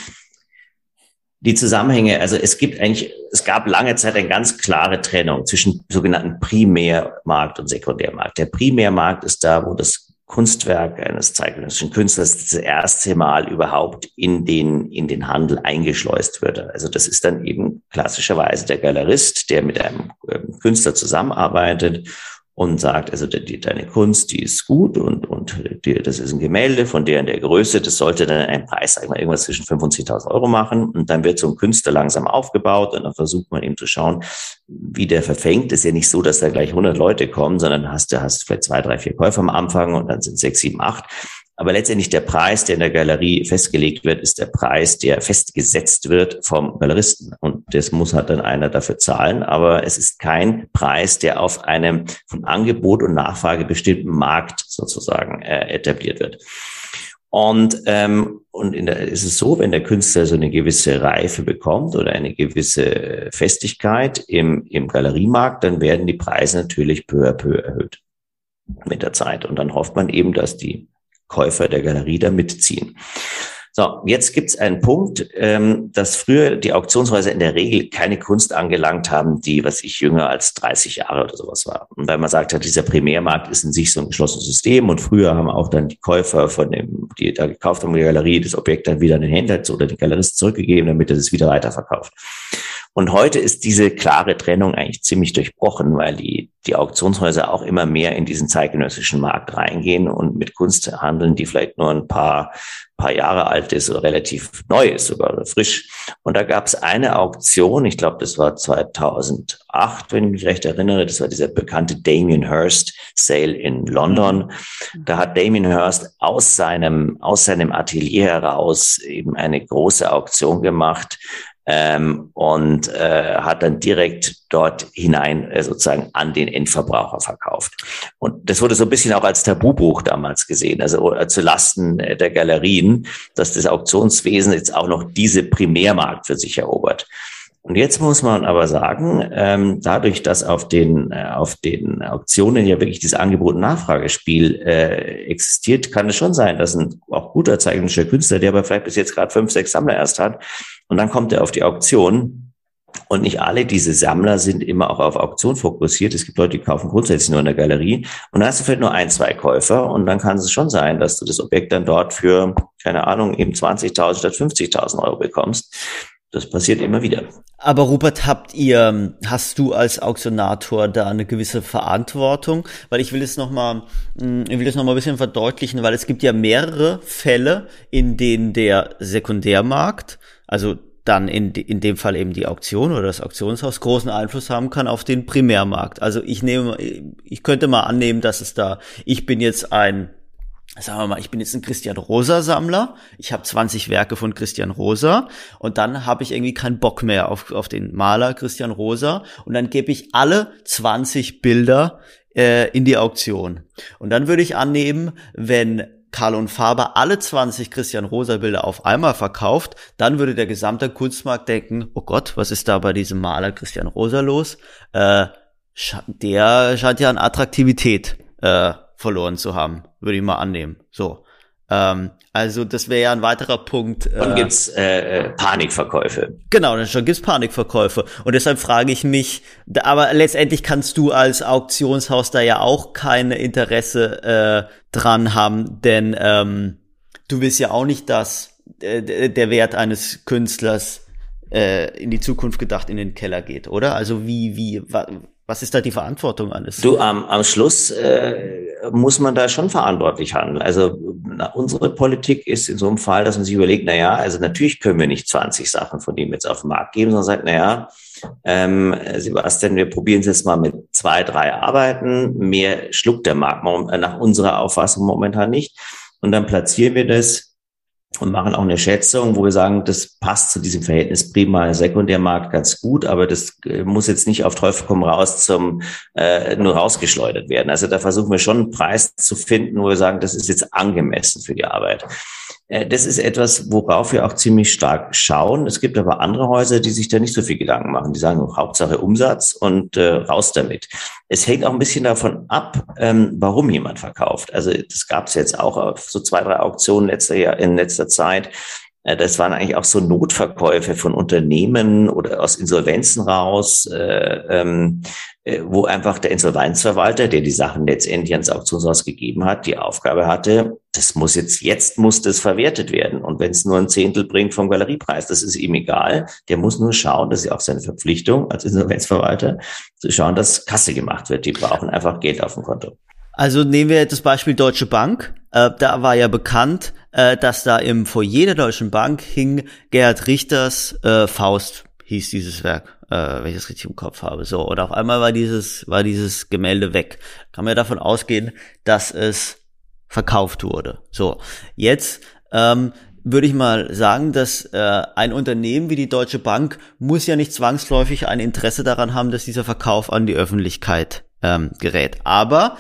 A: die Zusammenhänge, also es gibt eigentlich, es gab lange Zeit eine ganz klare Trennung zwischen sogenannten Primärmarkt und Sekundärmarkt. Der Primärmarkt ist da, wo das Kunstwerk eines zeitgenössischen Künstlers das erste Mal überhaupt in den, in den Handel eingeschleust wird. Also das ist dann eben klassischerweise der Galerist, der mit einem ähm, Künstler zusammenarbeitet und sagt, also die, deine Kunst, die ist gut und, und die, das ist ein Gemälde von der in der Größe, das sollte dann einen Preis, sag ich mal, irgendwas zwischen 5.000 und 10.000 Euro machen und dann wird so ein Künstler langsam aufgebaut und dann versucht man eben zu schauen, wie der verfängt. ist ja nicht so, dass da gleich 100 Leute kommen, sondern hast du hast vielleicht zwei, drei, vier Käufer am Anfang und dann sind sechs, sieben, acht aber letztendlich der Preis, der in der Galerie festgelegt wird, ist der Preis, der festgesetzt wird vom Galeristen. Und das muss halt dann einer dafür zahlen. Aber es ist kein Preis, der auf einem von Angebot und Nachfrage bestimmten Markt sozusagen äh, etabliert wird. Und, ähm, und in der, ist es so, wenn der Künstler so eine gewisse Reife bekommt oder eine gewisse Festigkeit im, im Galeriemarkt, dann werden die Preise natürlich peu à peu erhöht mit der Zeit. Und dann hofft man eben, dass die Käufer der Galerie da mitziehen. So, jetzt gibt es einen Punkt, ähm, dass früher die Auktionshäuser in der Regel keine Kunst angelangt haben, die, was ich jünger als 30 Jahre oder sowas war. Und weil man sagt hat, dieser Primärmarkt ist in sich so ein geschlossenes System und früher haben auch dann die Käufer von dem, die da gekauft haben, die Galerie, das Objekt dann wieder an den Händler oder den Galerist zurückgegeben, damit er es wieder weiterverkauft. Und heute ist diese klare Trennung eigentlich ziemlich durchbrochen, weil die, die Auktionshäuser auch immer mehr in diesen zeitgenössischen Markt reingehen und mit Kunst handeln, die vielleicht nur ein paar, paar Jahre alt ist oder relativ neu ist, sogar frisch. Und da gab es eine Auktion, ich glaube, das war 2008, wenn ich mich recht erinnere, das war dieser bekannte Damien Hirst Sale in London. Da hat Damien Hirst aus seinem, aus seinem Atelier heraus eben eine große Auktion gemacht ähm, und äh, hat dann direkt dort hinein äh, sozusagen an den Endverbraucher verkauft. Und das wurde so ein bisschen auch als Tabubuch damals gesehen, also äh, zu Lasten äh, der Galerien, dass das Auktionswesen jetzt auch noch diese Primärmarkt für sich erobert. Und jetzt muss man aber sagen, ähm, dadurch, dass auf den, äh, auf den Auktionen ja wirklich dieses Angebot-Nachfragespiel äh, existiert, kann es schon sein, dass ein auch guter zeichnerischer Künstler, der aber vielleicht bis jetzt gerade fünf, sechs Sammler erst hat, und dann kommt er auf die Auktion. Und nicht alle diese Sammler sind immer auch auf Auktion fokussiert. Es gibt Leute, die kaufen grundsätzlich nur in der Galerie. Und dann hast du vielleicht nur ein, zwei Käufer. Und dann kann es schon sein, dass du das Objekt dann dort für, keine Ahnung, eben 20.000 statt 50.000 Euro bekommst. Das passiert immer wieder.
B: Aber Rupert, habt ihr, hast du als Auktionator da eine gewisse Verantwortung? Weil ich will es nochmal, hm, ich will es nochmal ein bisschen verdeutlichen, weil es gibt ja mehrere Fälle, in denen der Sekundärmarkt, also dann in, in dem Fall eben die Auktion oder das Auktionshaus großen Einfluss haben kann auf den Primärmarkt. Also ich nehme, ich könnte mal annehmen, dass es da, ich bin jetzt ein sagen wir mal, ich bin jetzt ein Christian Rosa Sammler, ich habe 20 Werke von Christian Rosa und dann habe ich irgendwie keinen Bock mehr auf, auf den Maler Christian Rosa und dann gebe ich alle 20 Bilder äh, in die Auktion. Und dann würde ich annehmen, wenn Karl und Faber alle 20 Christian Rosa Bilder auf einmal verkauft, dann würde der gesamte Kunstmarkt denken, oh Gott, was ist da bei diesem Maler Christian Rosa los? Äh, der scheint ja an Attraktivität äh, verloren zu haben, würde ich mal annehmen. So. Ähm, also das wäre ja ein weiterer Punkt.
A: Äh, dann gibt's äh, Panikverkäufe.
B: Genau, dann schon gibt's Panikverkäufe. Und deshalb frage ich mich, aber letztendlich kannst du als Auktionshaus da ja auch keine Interesse äh, dran haben, denn ähm, du willst ja auch nicht, dass äh, der Wert eines Künstlers äh, in die Zukunft gedacht in den Keller geht, oder? Also wie, wie, was ist da die Verantwortung alles?
A: Du, am, am Schluss äh, muss man da schon verantwortlich handeln. Also na, unsere Politik ist in so einem Fall, dass man sich überlegt, na ja, also natürlich können wir nicht 20 Sachen von dem jetzt auf den Markt geben, sondern sagt, na ja, ähm, Sebastian, wir probieren es jetzt mal mit zwei, drei Arbeiten. Mehr schluckt der Markt nach unserer Auffassung momentan nicht. Und dann platzieren wir das und machen auch eine Schätzung, wo wir sagen, das passt zu diesem Verhältnis prima Sekundärmarkt ganz gut, aber das äh, muss jetzt nicht auf Teufel komm raus zum äh, nur rausgeschleudert werden. Also da versuchen wir schon einen Preis zu finden, wo wir sagen, das ist jetzt angemessen für die Arbeit. Äh, das ist etwas, worauf wir auch ziemlich stark schauen. Es gibt aber andere Häuser, die sich da nicht so viel Gedanken machen. Die sagen Hauptsache Umsatz und äh, raus damit. Es hängt auch ein bisschen davon ab, ähm, warum jemand verkauft. Also das gab es jetzt auch auf so zwei, drei Auktionen letzter Jahr, in letzter Zeit. Äh, das waren eigentlich auch so Notverkäufe von Unternehmen oder aus Insolvenzen raus, äh, ähm, äh, wo einfach der Insolvenzverwalter, der die Sachen letztendlich ans Auktionshaus gegeben hat, die Aufgabe hatte, das muss jetzt, jetzt muss das verwertet werden. Und wenn es nur ein Zehntel bringt vom Galeriepreis, das ist ihm egal. Der muss nur schauen, das ist ja auch seine Verpflichtung als Insolvenzverwalter, zu schauen, dass Kasse gemacht wird. Die brauchen einfach Geld auf dem Konto.
B: Also nehmen wir das Beispiel Deutsche Bank. Äh, da war ja bekannt, äh, dass da im Foyer der Deutschen Bank hing Gerhard Richters äh, Faust hieß dieses Werk, äh, wenn ich das richtig im Kopf habe. So, und auf einmal war dieses, war dieses Gemälde weg. Kann man ja davon ausgehen, dass es verkauft wurde. So, jetzt ähm, würde ich mal sagen, dass äh, ein Unternehmen wie die Deutsche Bank muss ja nicht zwangsläufig ein Interesse daran haben, dass dieser Verkauf an die Öffentlichkeit ähm, gerät. Aber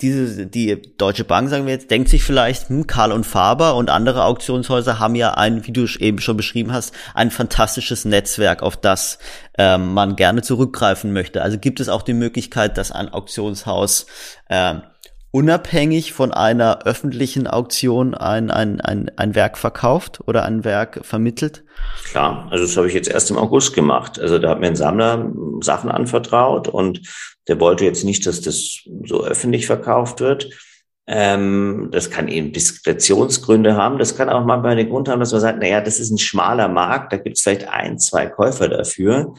B: diese, die Deutsche Bank, sagen wir jetzt, denkt sich vielleicht, hm, Karl und Faber und andere Auktionshäuser haben ja ein, wie du eben schon beschrieben hast, ein fantastisches Netzwerk, auf das ähm, man gerne zurückgreifen möchte. Also gibt es auch die Möglichkeit, dass ein Auktionshaus ähm, unabhängig von einer öffentlichen Auktion ein, ein, ein, ein Werk verkauft oder ein Werk vermittelt?
A: Klar, also das habe ich jetzt erst im August gemacht. Also da hat mir ein Sammler Sachen anvertraut und der wollte jetzt nicht, dass das so öffentlich verkauft wird. Ähm, das kann eben Diskretionsgründe haben. Das kann auch manchmal den Grund haben, dass man sagt, na ja, das ist ein schmaler Markt, da gibt es vielleicht ein, zwei Käufer dafür.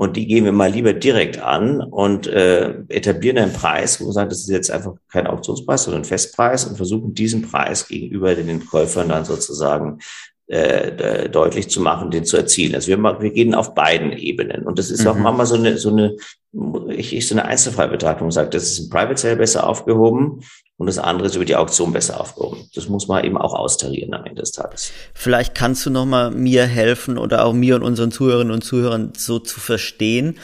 A: Und die gehen wir mal lieber direkt an und äh, etablieren einen Preis, wo wir sagen, das ist jetzt einfach kein Auktionspreis, sondern ein Festpreis und versuchen diesen Preis gegenüber den Käufern dann sozusagen äh, deutlich zu machen, den zu erzielen. Also wir, wir gehen auf beiden Ebenen. Und das ist mhm. auch manchmal so eine, so eine, ich, ich so eine Einzelfallbetrachtung sage, das ist im Private Sale besser aufgehoben und das andere ist über die Auktion besser aufgehoben. Das muss man eben auch austarieren am Ende des Tages.
B: Vielleicht kannst du noch mal mir helfen oder auch mir und unseren Zuhörerinnen und Zuhörern so zu verstehen,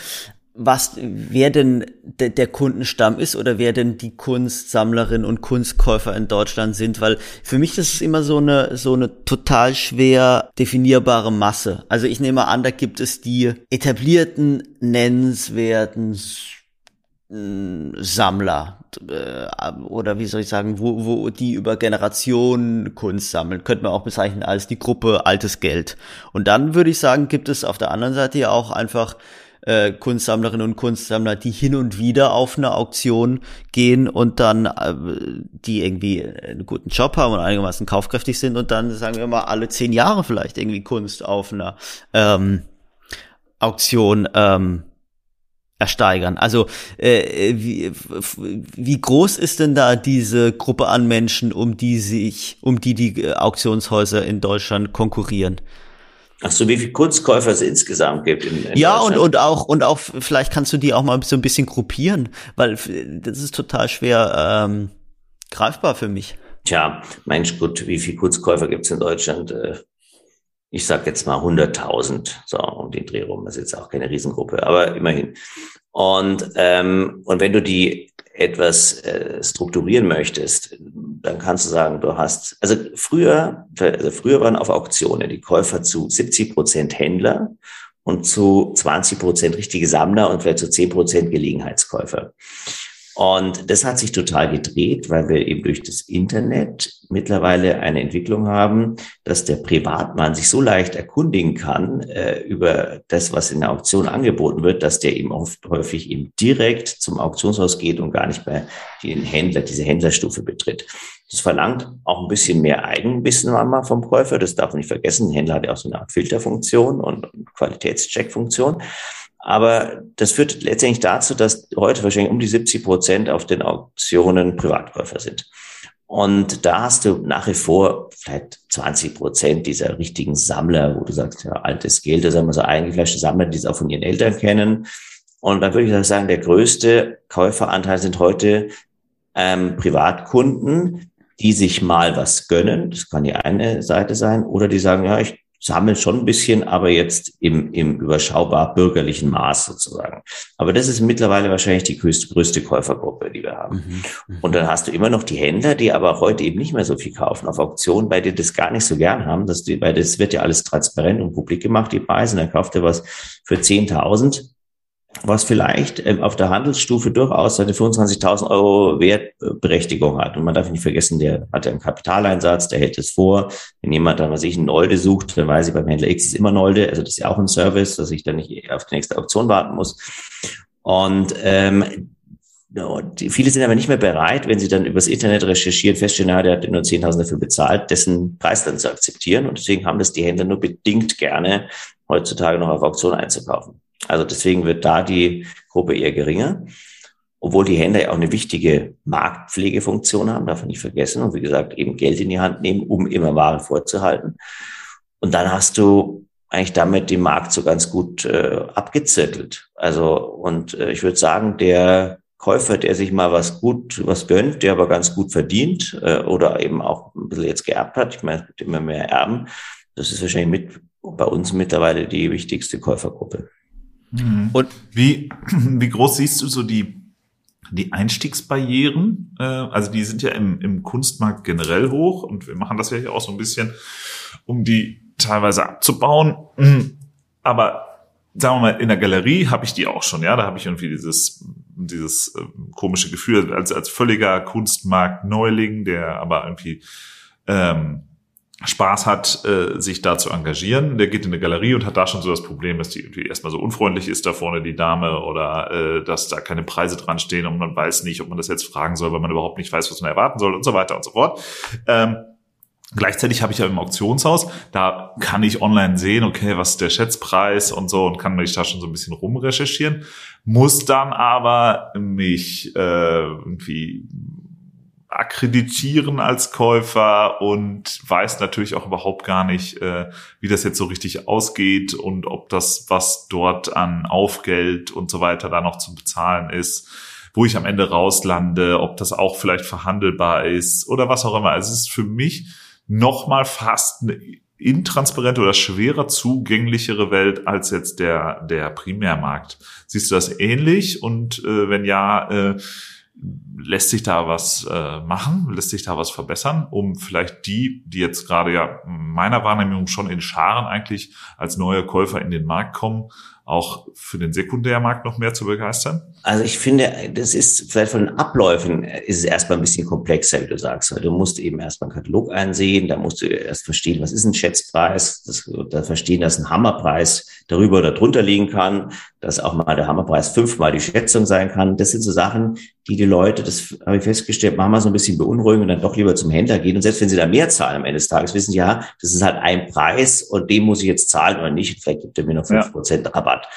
B: was, wer denn de, der Kundenstamm ist oder wer denn die Kunstsammlerinnen und Kunstkäufer in Deutschland sind, weil für mich ist immer so eine, so eine total schwer definierbare Masse. Also ich nehme an, da gibt es die etablierten, nennenswerten Sammler äh, oder wie soll ich sagen, wo, wo die über Generationen Kunst sammeln, könnte man auch bezeichnen als die Gruppe altes Geld. Und dann würde ich sagen, gibt es auf der anderen Seite ja auch einfach äh, Kunstsammlerinnen und Kunstsammler, die hin und wieder auf eine Auktion gehen und dann äh, die irgendwie einen guten Job haben und einigermaßen kaufkräftig sind und dann sagen wir mal alle zehn Jahre vielleicht irgendwie Kunst auf einer ähm, Auktion ähm, ersteigern. Also äh, wie, wie groß ist denn da diese Gruppe an Menschen, um die sich, um die die Auktionshäuser in Deutschland konkurrieren?
A: Ach so, wie viel Kunstkäufer es insgesamt gibt.
B: In, in ja, und, und auch, und auch, vielleicht kannst du die auch mal so ein bisschen gruppieren, weil das ist total schwer ähm, greifbar für mich.
A: Tja, Mensch, gut, wie viel Kunstkäufer gibt es in Deutschland? Äh, ich sag jetzt mal 100.000, so um den Dreh rum. Das ist jetzt auch keine Riesengruppe, aber immerhin. Und, ähm, und wenn du die etwas äh, strukturieren möchtest, dann kannst du sagen, du hast, also früher, also früher waren auf Auktionen die Käufer zu 70 Prozent Händler und zu 20 Prozent richtige Sammler und vielleicht zu 10 Prozent Gelegenheitskäufer. Und das hat sich total gedreht, weil wir eben durch das Internet mittlerweile eine Entwicklung haben, dass der Privatmann sich so leicht erkundigen kann äh, über das, was in der Auktion angeboten wird, dass der eben oft häufig eben direkt zum Auktionshaus geht und gar nicht bei den Händler, diese Händlerstufe betritt. Das verlangt auch ein bisschen mehr Eigenwissen einmal vom Käufer. Das darf man nicht vergessen. Ein Händler hat ja auch so eine Art Filterfunktion und Qualitätscheckfunktion. Aber das führt letztendlich dazu, dass heute wahrscheinlich um die 70 Prozent auf den Auktionen Privatkäufer sind. Und da hast du nach wie vor vielleicht 20 Prozent dieser richtigen Sammler, wo du sagst, ja, altes Geld, das haben wir so eingefleischte Sammler, die es auch von ihren Eltern kennen. Und dann würde ich sagen, der größte Käuferanteil sind heute ähm, Privatkunden, die sich mal was gönnen. Das kann die eine Seite sein. Oder die sagen, ja, ich sammeln schon ein bisschen, aber jetzt im, im überschaubar bürgerlichen Maß sozusagen. Aber das ist mittlerweile wahrscheinlich die größte, größte Käufergruppe, die wir haben. Mhm, mhm. Und dann hast du immer noch die Händler, die aber heute eben nicht mehr so viel kaufen auf Auktionen, weil die das gar nicht so gern haben, dass die, weil das wird ja alles transparent und publik gemacht, die Preise. Und dann kauft er was für 10.000 was vielleicht ähm, auf der Handelsstufe durchaus seine 25.000 Euro Wertberechtigung hat. Und man darf nicht vergessen, der hat ja einen Kapitaleinsatz, der hält es vor. Wenn jemand dann, was ich, einen Nolde sucht, dann weiß ich, beim Händler X ist immer Nolde. Also das ist ja auch ein Service, dass ich dann nicht auf die nächste Auktion warten muss. Und ähm, viele sind aber nicht mehr bereit, wenn sie dann übers Internet recherchieren, feststellen, ja, der hat nur 10.000 dafür bezahlt, dessen Preis dann zu akzeptieren. Und deswegen haben das die Händler nur bedingt gerne, heutzutage noch auf Auktion einzukaufen. Also deswegen wird da die Gruppe eher geringer. Obwohl die Händler ja auch eine wichtige Marktpflegefunktion haben, darf man nicht vergessen. Und wie gesagt, eben Geld in die Hand nehmen, um immer Ware vorzuhalten. Und dann hast du eigentlich damit den Markt so ganz gut äh, abgezettelt. Also, und äh, ich würde sagen, der Käufer, der sich mal was gut, was gönnt, der aber ganz gut verdient äh, oder eben auch ein bisschen jetzt geerbt hat, ich meine, es gibt immer mehr Erben, das ist wahrscheinlich mit bei uns mittlerweile die wichtigste Käufergruppe.
C: Mhm. Und wie, wie groß siehst du so die, die Einstiegsbarrieren? Äh, also die sind ja im, im Kunstmarkt generell hoch und wir machen das ja hier auch so ein bisschen, um die teilweise abzubauen. Mhm. Aber sagen wir mal, in der Galerie habe ich die auch schon, ja, da habe ich irgendwie dieses, dieses äh, komische Gefühl als, als völliger Kunstmarkt-Neuling, der aber irgendwie ähm, Spaß hat, äh, sich da zu engagieren. Der geht in eine Galerie und hat da schon so das Problem, dass die irgendwie erstmal so unfreundlich ist da vorne die Dame oder äh, dass da keine Preise dran stehen und man weiß nicht, ob man das jetzt fragen soll, weil man überhaupt nicht weiß, was man erwarten soll und so weiter und so fort. Ähm, Gleichzeitig habe ich ja im Auktionshaus, da kann ich online sehen, okay, was ist der Schätzpreis und so und kann mich da schon so ein bisschen rumrecherchieren, muss dann aber mich äh, irgendwie akkreditieren als Käufer und weiß natürlich auch überhaupt gar nicht, äh, wie das jetzt so richtig ausgeht und ob das, was dort an Aufgeld und so weiter da noch zu bezahlen ist, wo ich am Ende rauslande, ob das auch vielleicht verhandelbar ist oder was auch immer. Also es ist für mich nochmal fast eine intransparente oder schwerer zugänglichere Welt als jetzt der, der Primärmarkt. Siehst du das ähnlich? Und äh, wenn ja, äh, lässt sich da was äh, machen, lässt sich da was verbessern, um vielleicht die, die jetzt gerade ja meiner Wahrnehmung schon in Scharen eigentlich als neue Käufer in den Markt kommen, auch für den Sekundärmarkt noch mehr zu begeistern?
A: Also ich finde, das ist vielleicht von den Abläufen ist es erstmal ein bisschen komplexer, wie du sagst. Du musst eben erstmal einen Katalog einsehen, da musst du erst verstehen, was ist ein Schätzpreis, das, da verstehen, dass ein Hammerpreis darüber oder drunter liegen kann, dass auch mal der Hammerpreis fünfmal die Schätzung sein kann. Das sind so Sachen, die die Leute, das habe ich festgestellt, manchmal so ein bisschen beunruhigen und dann doch lieber zum Händler gehen. Und selbst wenn sie da mehr zahlen am Ende des Tages, wissen sie ja, das ist halt ein Preis und den muss ich jetzt zahlen oder nicht. Vielleicht gibt er mir noch fünf Prozent Rabatt. Rabatt.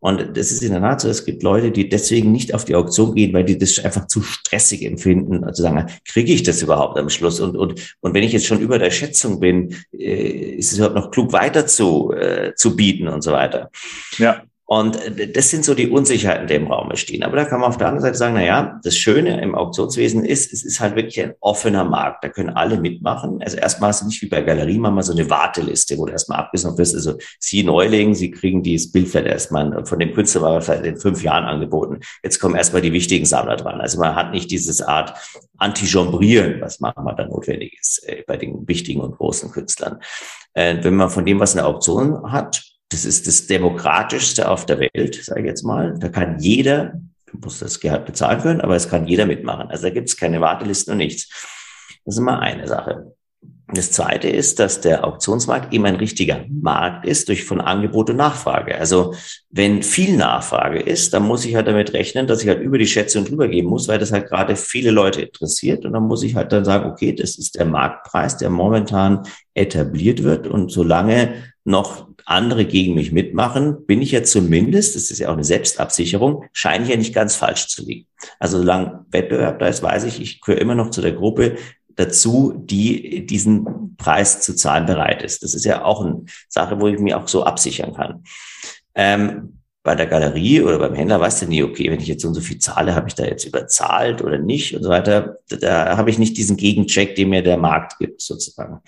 A: Und das ist in der Tat so, es gibt Leute, die deswegen nicht auf die Auktion gehen, weil die das einfach zu stressig empfinden, also sagen, kriege ich das überhaupt am Schluss? Und, und, und wenn ich jetzt schon über der Schätzung bin, äh, ist es überhaupt noch klug weiter zu, äh, zu bieten und so weiter. Ja. Und äh, das sind so die Unsicherheiten, die im Raum stehen. Aber da kann man auf der anderen Seite sagen, na ja, das Schöne im Auktionswesen ist, es ist halt wirklich ein offener Markt. Da können alle mitmachen. Also erstmal ist es nicht wie bei Galerie, mal so eine Warteliste, wo du erstmal abgesucht wirst. Also Sie Neuling, Sie kriegen dieses Bild vielleicht erstmal von dem Künstler war vielleicht in fünf Jahren angeboten. Jetzt kommen erstmal die wichtigen Sammler dran. Also man hat nicht dieses Art Anti-Jombrieren, was manchmal dann notwendig ist äh, bei den wichtigen und großen Künstlern. Äh, wenn man von dem, was eine Auktion hat, das ist das Demokratischste auf der Welt, sage ich jetzt mal. Da kann jeder Du musst das Gehalt bezahlen können, aber es kann jeder mitmachen. Also da gibt es keine Wartelisten und nichts. Das ist immer eine Sache. Das zweite ist, dass der Auktionsmarkt eben ein richtiger Markt ist durch von Angebot und Nachfrage. Also wenn viel Nachfrage ist, dann muss ich halt damit rechnen, dass ich halt über die Schätzung drüber geben muss, weil das halt gerade viele Leute interessiert. Und dann muss ich halt dann sagen, okay, das ist der Marktpreis, der momentan etabliert wird. Und solange noch andere gegen mich mitmachen, bin ich ja zumindest, das ist ja auch eine Selbstabsicherung, scheine ich ja nicht ganz falsch zu liegen. Also solange Wettbewerb da ist, weiß ich, ich gehöre immer noch zu der Gruppe, dazu, die diesen Preis zu zahlen bereit ist. Das ist ja auch eine Sache, wo ich mich auch so absichern kann. Ähm, bei der Galerie oder beim Händler weißt du nie, okay, wenn ich jetzt so und so viel zahle, habe ich da jetzt überzahlt oder nicht und so weiter. Da, da habe ich nicht diesen Gegencheck, den mir der Markt gibt, sozusagen.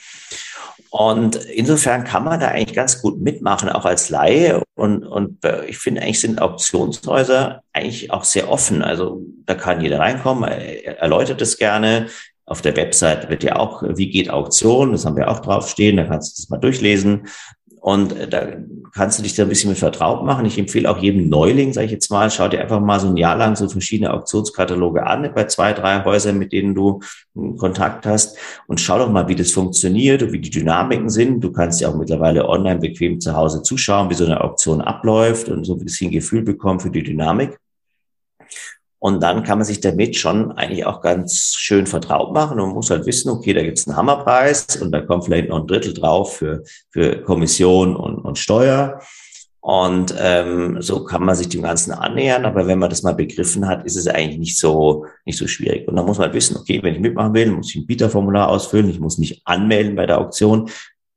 A: Und insofern kann man da eigentlich ganz gut mitmachen, auch als Laie. Und, und ich finde eigentlich sind Auktionshäuser eigentlich auch sehr offen. Also da kann jeder reinkommen, er erläutert es gerne. Auf der Website wird ja auch, wie geht Auktion, das haben wir auch draufstehen, da kannst du das mal durchlesen. Und äh, da kannst du dich da ein bisschen mit vertraut machen. Ich empfehle auch jedem Neuling, sage ich jetzt mal, schau dir einfach mal so ein Jahr lang so verschiedene Auktionskataloge an bei zwei, drei Häusern, mit denen du Kontakt hast und schau doch mal, wie das funktioniert und wie die Dynamiken sind. Du kannst ja auch mittlerweile online bequem zu Hause zuschauen, wie so eine Auktion abläuft und so ein bisschen Gefühl bekommen für die Dynamik. Und dann kann man sich damit schon eigentlich auch ganz schön vertraut machen und muss halt wissen, okay, da gibt's einen Hammerpreis und da kommt vielleicht noch ein Drittel drauf für, für Kommission und, und Steuer. Und ähm, so kann man sich dem Ganzen annähern. Aber wenn man das mal begriffen hat, ist es eigentlich nicht so nicht so schwierig. Und dann muss man halt wissen, okay, wenn ich mitmachen will, muss ich ein Bieterformular ausfüllen, ich muss mich anmelden bei der Auktion.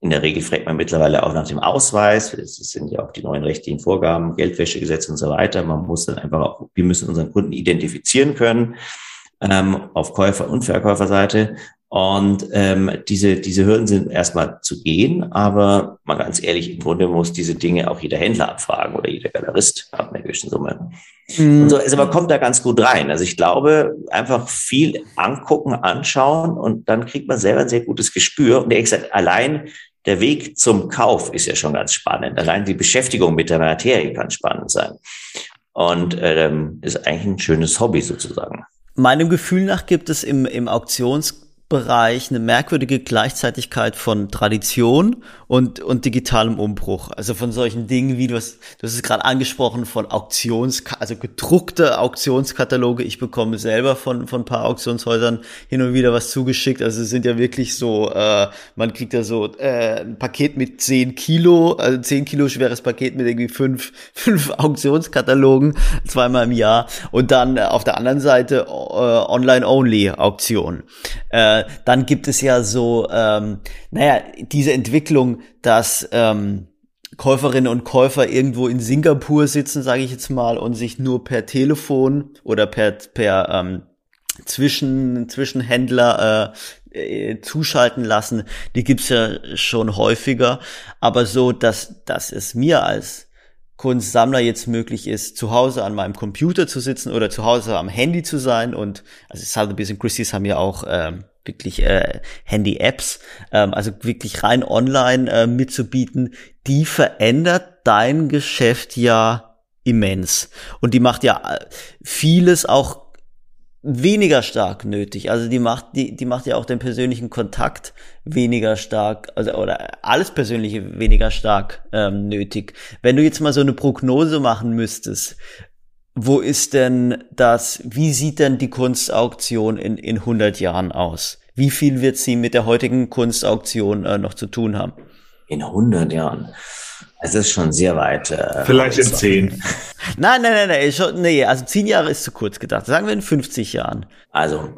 A: In der Regel fragt man mittlerweile auch nach dem Ausweis. Das sind ja auch die neuen rechtlichen Vorgaben, Geldwäschegesetze und so weiter. Man muss dann einfach auch, wir müssen unseren Kunden identifizieren können ähm, auf Käufer- und Verkäuferseite. Und ähm, diese, diese Hürden sind erstmal zu gehen, aber mal ganz ehrlich, im Grunde muss diese Dinge auch jeder Händler abfragen oder jeder Galerist ab einer gewissen Summe. Mhm. Und so, also man kommt da ganz gut rein. Also ich glaube, einfach viel angucken, anschauen und dann kriegt man selber ein sehr gutes Gespür. Und ehrlich gesagt, allein der Weg zum Kauf ist ja schon ganz spannend. Allein die Beschäftigung mit der Materie kann spannend sein. Und ähm, ist eigentlich ein schönes Hobby sozusagen.
B: Meinem Gefühl nach gibt es im, im Auktions Bereich eine merkwürdige Gleichzeitigkeit von Tradition und, und digitalem Umbruch. Also von solchen Dingen wie du hast, du hast es gerade angesprochen von Auktions, also gedruckte Auktionskataloge. Ich bekomme selber von, von ein paar Auktionshäusern hin und wieder was zugeschickt. Also es sind ja wirklich so, äh, man kriegt ja so äh, ein Paket mit zehn Kilo, also zehn Kilo schweres Paket mit irgendwie fünf, fünf Auktionskatalogen zweimal im Jahr. Und dann äh, auf der anderen Seite äh, Online-Only-Auktionen. Äh, dann gibt es ja so, ähm, naja, diese Entwicklung, dass ähm, Käuferinnen und Käufer irgendwo in Singapur sitzen, sage ich jetzt mal, und sich nur per Telefon oder per, per ähm, Zwischen, Zwischenhändler äh, äh, zuschalten lassen. Die gibt's ja schon häufiger, aber so, dass, dass es mir als Kunstsammler jetzt möglich ist, zu Hause an meinem Computer zu sitzen oder zu Hause am Handy zu sein und also Sotheby's und Christie's haben ja auch ähm, wirklich äh, Handy-Apps, ähm, also wirklich rein online äh, mitzubieten, die verändert dein Geschäft ja immens. Und die macht ja äh, vieles auch weniger stark nötig. Also die macht, die, die macht ja auch den persönlichen Kontakt weniger stark, also oder alles Persönliche weniger stark ähm, nötig. Wenn du jetzt mal so eine Prognose machen müsstest, wo ist denn das, wie sieht denn die Kunstauktion in, in 100 Jahren aus? Wie viel wird sie mit der heutigen Kunstauktion äh, noch zu tun haben?
A: In 100 Jahren. Es ist schon sehr weit.
C: Äh, Vielleicht in 10.
B: Nein, nein, nein, nein, schon, nee, also 10 Jahre ist zu kurz gedacht. Sagen wir in 50 Jahren.
A: Also,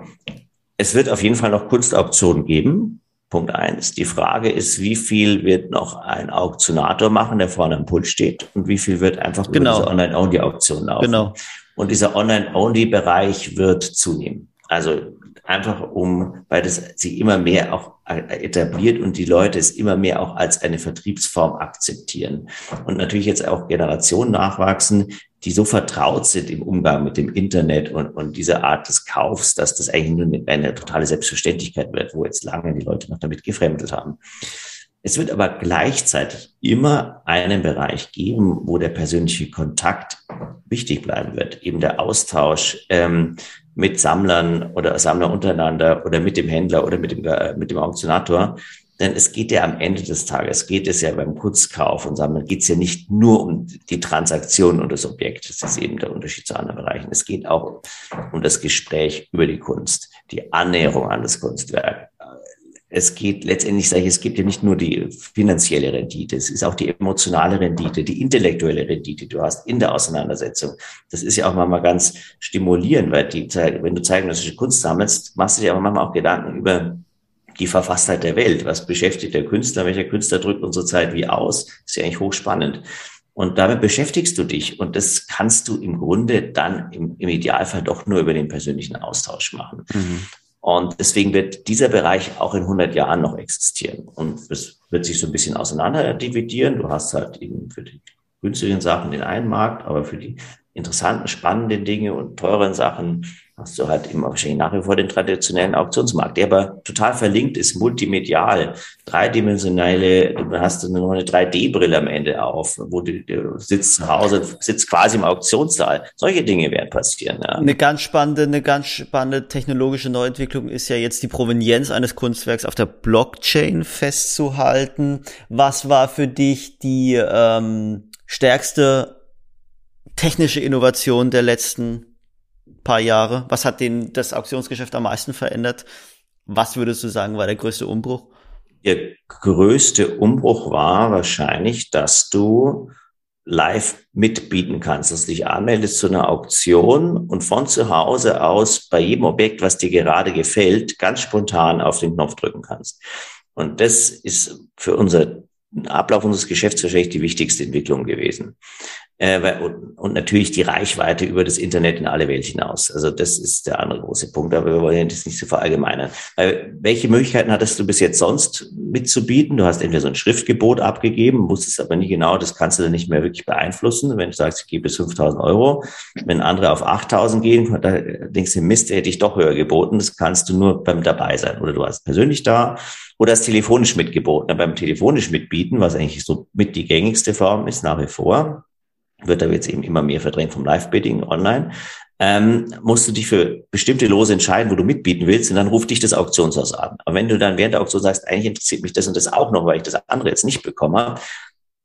A: es wird auf jeden Fall noch Kunstauktionen geben. Punkt eins. Die Frage ist, wie viel wird noch ein Auktionator machen, der vorne am Pult steht und wie viel wird einfach
B: genau.
A: über diese Online-Only-Auktion laufen.
B: Genau.
A: Und dieser Online-Only-Bereich wird zunehmen. Also einfach um, weil das sie immer mehr auch etabliert und die Leute es immer mehr auch als eine Vertriebsform akzeptieren. Und natürlich jetzt auch Generationen nachwachsen, die so vertraut sind im Umgang mit dem Internet und, und dieser Art des Kaufs, dass das eigentlich nur eine, eine totale Selbstverständlichkeit wird, wo jetzt lange die Leute noch damit gefremdet haben. Es wird aber gleichzeitig immer einen Bereich geben, wo der persönliche Kontakt wichtig bleiben wird. Eben der Austausch ähm, mit Sammlern oder Sammler untereinander oder mit dem Händler oder mit dem, äh, mit dem Auktionator. Denn es geht ja am Ende des Tages, geht es ja beim Kurzkauf und Sammeln, geht es ja nicht nur um die Transaktion und das Objekt. Das ist eben der Unterschied zu anderen Bereichen. Es geht auch um das Gespräch über die Kunst, die Annäherung an das Kunstwerk. Es geht letztendlich, sage ich, es gibt ja nicht nur die finanzielle Rendite, es ist auch die emotionale Rendite, die intellektuelle Rendite, die du hast in der Auseinandersetzung. Das ist ja auch manchmal ganz stimulierend, weil die, wenn du zeitgenössische Kunst sammelst, machst du dir aber manchmal auch Gedanken über die Verfasstheit der Welt. Was beschäftigt der Künstler? Welcher Künstler drückt unsere Zeit wie aus? ist ja eigentlich hochspannend. Und damit beschäftigst du dich. Und das kannst du im Grunde dann im, im Idealfall doch nur über den persönlichen Austausch machen. Mhm. Und deswegen wird dieser Bereich auch in 100 Jahren noch existieren. Und es wird sich so ein bisschen auseinander dividieren. Du hast halt eben für die günstigen Sachen den einen Markt, aber für die interessanten, spannenden Dinge und teuren Sachen hast du halt immer wahrscheinlich nach wie vor den traditionellen Auktionsmarkt, der aber total verlinkt ist, multimedial, dreidimensionale, du hast nur eine 3D-Brille am Ende auf, wo du, du sitzt zu Hause, sitzt quasi im Auktionssaal. Solche Dinge werden passieren. Ja.
B: Eine ganz spannende, eine ganz spannende technologische Neuentwicklung ist ja jetzt die Provenienz eines Kunstwerks auf der Blockchain festzuhalten. Was war für dich die ähm, stärkste technische Innovation der letzten paar Jahre? Was hat den, das Auktionsgeschäft am meisten verändert? Was würdest du sagen, war der größte Umbruch?
A: Der größte Umbruch war wahrscheinlich, dass du live mitbieten kannst, dass du dich anmeldest zu einer Auktion und von zu Hause aus bei jedem Objekt, was dir gerade gefällt, ganz spontan auf den Knopf drücken kannst. Und das ist für unser Ablauf unseres Geschäfts wahrscheinlich die wichtigste Entwicklung gewesen. Äh, und, natürlich die Reichweite über das Internet in alle Welt hinaus. Also das ist der andere große Punkt, aber wir wollen das nicht so verallgemeinern. Welche Möglichkeiten hattest du bis jetzt sonst mitzubieten? Du hast entweder so ein Schriftgebot abgegeben, wusstest aber nicht genau, das kannst du dann nicht mehr wirklich beeinflussen. Wenn du sagst, ich gebe bis 5.000 Euro, wenn andere auf 8.000 gehen, da denkst du, Mist, hätte ich doch höher geboten. Das kannst du nur beim dabei sein. Oder du hast persönlich da oder hast telefonisch mitgeboten. beim telefonisch mitbieten, was eigentlich so mit die gängigste Form ist nach wie vor, wird aber jetzt eben immer mehr verdrängt vom Live-Bidding online, ähm, musst du dich für bestimmte Lose entscheiden, wo du mitbieten willst, und dann ruft dich das Auktionshaus an. Aber wenn du dann während der Auktion sagst, eigentlich interessiert mich das und das auch noch, weil ich das andere jetzt nicht bekomme,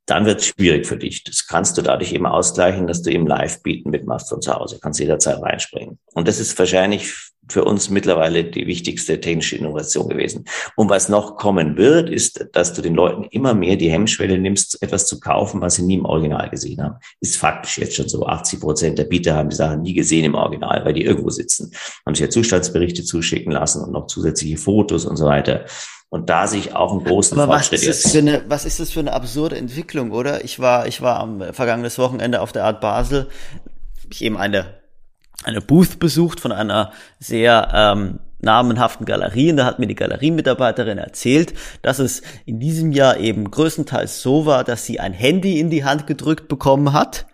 A: dann wird es schwierig für dich. Das kannst du dadurch eben ausgleichen, dass du eben live bieten mitmachst von zu Hause, kannst jederzeit reinspringen. Und das ist wahrscheinlich für uns mittlerweile die wichtigste technische Innovation gewesen. Und was noch kommen wird, ist, dass du den Leuten immer mehr die Hemmschwelle nimmst, etwas zu kaufen, was sie nie im Original gesehen haben. Ist faktisch jetzt schon so. 80 Prozent der Bieter haben die Sachen nie gesehen im Original, weil die irgendwo sitzen, haben sich ja Zustandsberichte zuschicken lassen und noch zusätzliche Fotos und so weiter. Und da sich auch einen großen
B: Aber Fortschritt was ist, das für eine, was ist das für eine absurde Entwicklung, oder? Ich war, ich war am vergangenes Wochenende auf der Art Basel, ich eben eine eine Booth besucht von einer sehr ähm, namenhaften Galerie. Und da hat mir die Galeriemitarbeiterin erzählt, dass es in diesem Jahr eben größtenteils so war, dass sie ein Handy in die Hand gedrückt bekommen hat.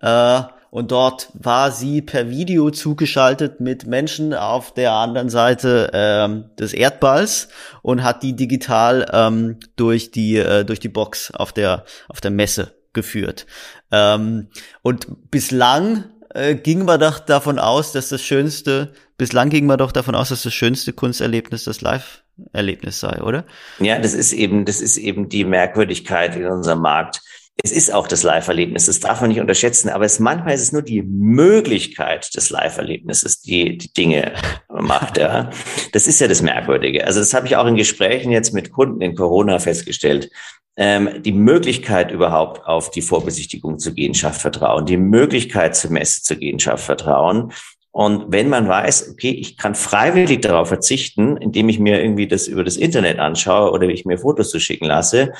B: Äh, und dort war sie per Video zugeschaltet mit Menschen auf der anderen Seite ähm, des Erdballs und hat die digital ähm, durch die äh, durch die Box auf der auf der Messe geführt. Ähm, und bislang äh, ging man doch davon aus, dass das schönste, bislang ging man doch davon aus, dass das schönste Kunsterlebnis das Live-Erlebnis sei, oder?
A: Ja, das ist eben, das ist eben die Merkwürdigkeit in unserem Markt. Es ist auch das Live-Erlebnis, das darf man nicht unterschätzen, aber es, manchmal ist es nur die Möglichkeit des Live-Erlebnisses, die die Dinge macht. Ja. Das ist ja das Merkwürdige. Also das habe ich auch in Gesprächen jetzt mit Kunden in Corona festgestellt ähm, die Möglichkeit überhaupt auf die Vorbesichtigung zu gehen, schafft Vertrauen. Die Möglichkeit zur Messe zu gehen, schafft Vertrauen. Und wenn man weiß, okay, ich kann freiwillig darauf verzichten, indem ich mir irgendwie das über das Internet anschaue oder ich mir Fotos zu schicken lasse,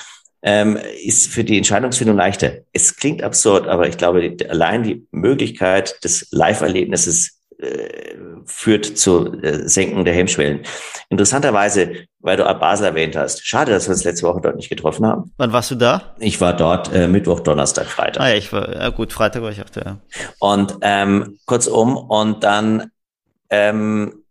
A: ähm, ist für die Entscheidungsfindung leichter. Es klingt absurd, aber ich glaube, allein die Möglichkeit des Live-Erlebnisses äh, führt zu äh, Senken der Hemmschwellen. Interessanterweise, weil du Basel erwähnt hast, schade, dass wir uns letzte Woche dort nicht getroffen haben.
B: Wann warst du da?
A: Ich war dort äh, Mittwoch, Donnerstag, Freitag.
B: Ah ja, ich war, ja gut, Freitag war ich auch da.
A: Und ähm, kurzum, und dann ähm,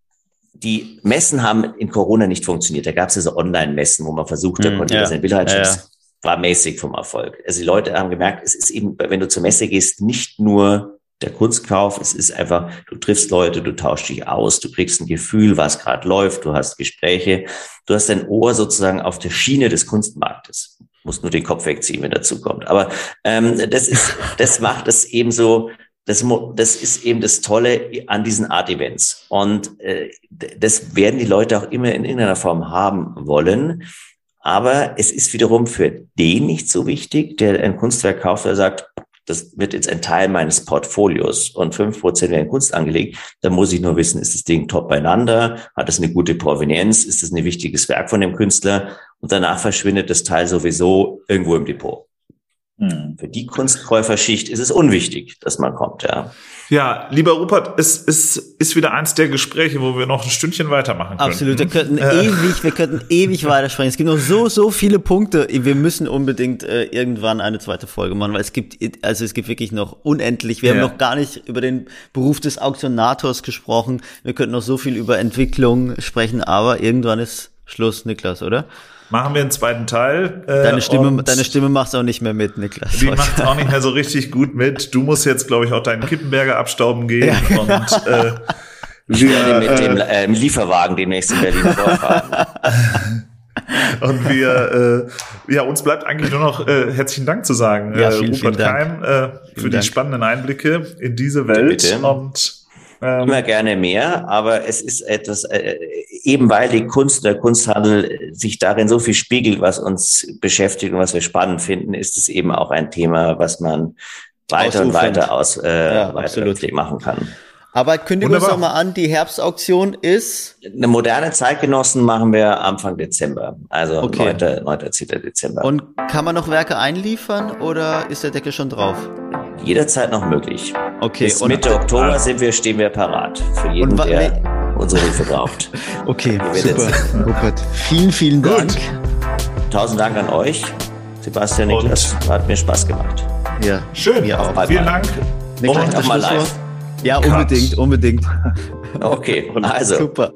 A: die Messen haben in Corona nicht funktioniert. Da gab es diese Online-Messen, wo man versucht, da
B: Hm,
A: konnte
B: ja.
A: Bilder
B: Ja, ja.
A: War mäßig vom Erfolg. Also die Leute haben gemerkt, es ist eben, wenn du zur Messe gehst, nicht nur der Kunstkauf, es ist einfach, du triffst Leute, du tauschst dich aus, du kriegst ein Gefühl, was gerade läuft, du hast Gespräche, du hast dein Ohr sozusagen auf der Schiene des Kunstmarktes. Musst nur den Kopf wegziehen, wenn dazu kommt. Aber ähm, das ist, das macht es eben so, das, das ist eben das Tolle an diesen Art-Events. Und äh, das werden die Leute auch immer in irgendeiner Form haben wollen. Aber es ist wiederum für den nicht so wichtig, der ein Kunstwerk kauft, der sagt, das wird jetzt ein Teil meines Portfolios und fünf Prozent werden Kunst angelegt. Da muss ich nur wissen, ist das Ding top beieinander? Hat es eine gute Provenienz? Ist es ein wichtiges Werk von dem Künstler? Und danach verschwindet das Teil sowieso irgendwo im Depot.
C: Hm.
A: Für die Kunstkäuferschicht ist es unwichtig, dass man kommt, ja.
C: Ja, lieber Rupert, es, es ist wieder eins der Gespräche, wo wir noch ein Stündchen weitermachen können.
B: Absolut, wir könnten
C: Äh.
B: ewig, wir könnten ewig weitersprechen. Es gibt noch so, so viele Punkte. Wir müssen unbedingt äh, irgendwann eine zweite Folge machen, weil es gibt, also es gibt wirklich noch unendlich. Wir
C: Ja.
B: haben noch gar nicht über den Beruf des Auktionators gesprochen. Wir könnten noch so viel über Entwicklung sprechen, aber irgendwann ist Schluss, Niklas, oder?
C: Machen wir einen zweiten Teil. äh,
B: Deine Stimme, deine Stimme macht auch nicht mehr mit, Niklas.
C: Die macht auch nicht mehr so richtig gut mit. Du musst jetzt, glaube ich, auch deinen Kippenberger abstauben gehen. Und äh, wir,
A: mit dem
C: äh,
A: äh, Lieferwagen demnächst in Berlin vorfahren.
C: und wir, äh, ja, uns bleibt eigentlich nur noch äh, herzlichen Dank zu sagen,
B: Ja,
C: äh,
B: vielen,
C: Rupert
B: vielen Dank.
C: Keim, äh, für
B: Vielen
C: die
B: Dank.
C: spannenden Einblicke in diese Welt.
A: Bitte.
C: Und ähm,
A: Immer gerne mehr, aber es ist etwas, äh, eben weil die Kunst, der Kunsthandel sich darin so viel spiegelt, was uns beschäftigt und was wir spannend finden, ist es eben auch ein Thema, was man weiter und
B: Ausufernd.
A: weiter aus äh,
B: Ja,
A: weiter machen kann.
B: Aber kündigen wir uns doch mal an, die Herbstauktion ist
A: Eine moderne Zeitgenossen machen wir Anfang Dezember, also
B: Okay.
A: 9. 9. 10. Dezember.
B: und kann man noch Werke einliefern oder ist der Deckel schon drauf?
A: Jederzeit noch möglich.
B: Okay,
A: Bis
B: und-
A: Mitte Oktober sind wir, stehen wir parat für jeden, der unsere Hilfe braucht.
B: Okay, super. Rupert, vielen, vielen
C: Gut.
B: Dank.
A: Tausend Dank an euch, Sebastian
C: Und-
A: Niklas. Hat mir Spaß gemacht.
B: Ja,
C: schön.
B: Mir auch.
A: Bald
C: Vielen
A: mal.
C: Dank.
B: Niklas,
A: auch mal live.
B: Ja, unbedingt, unbedingt.
A: Okay, also.
B: Super.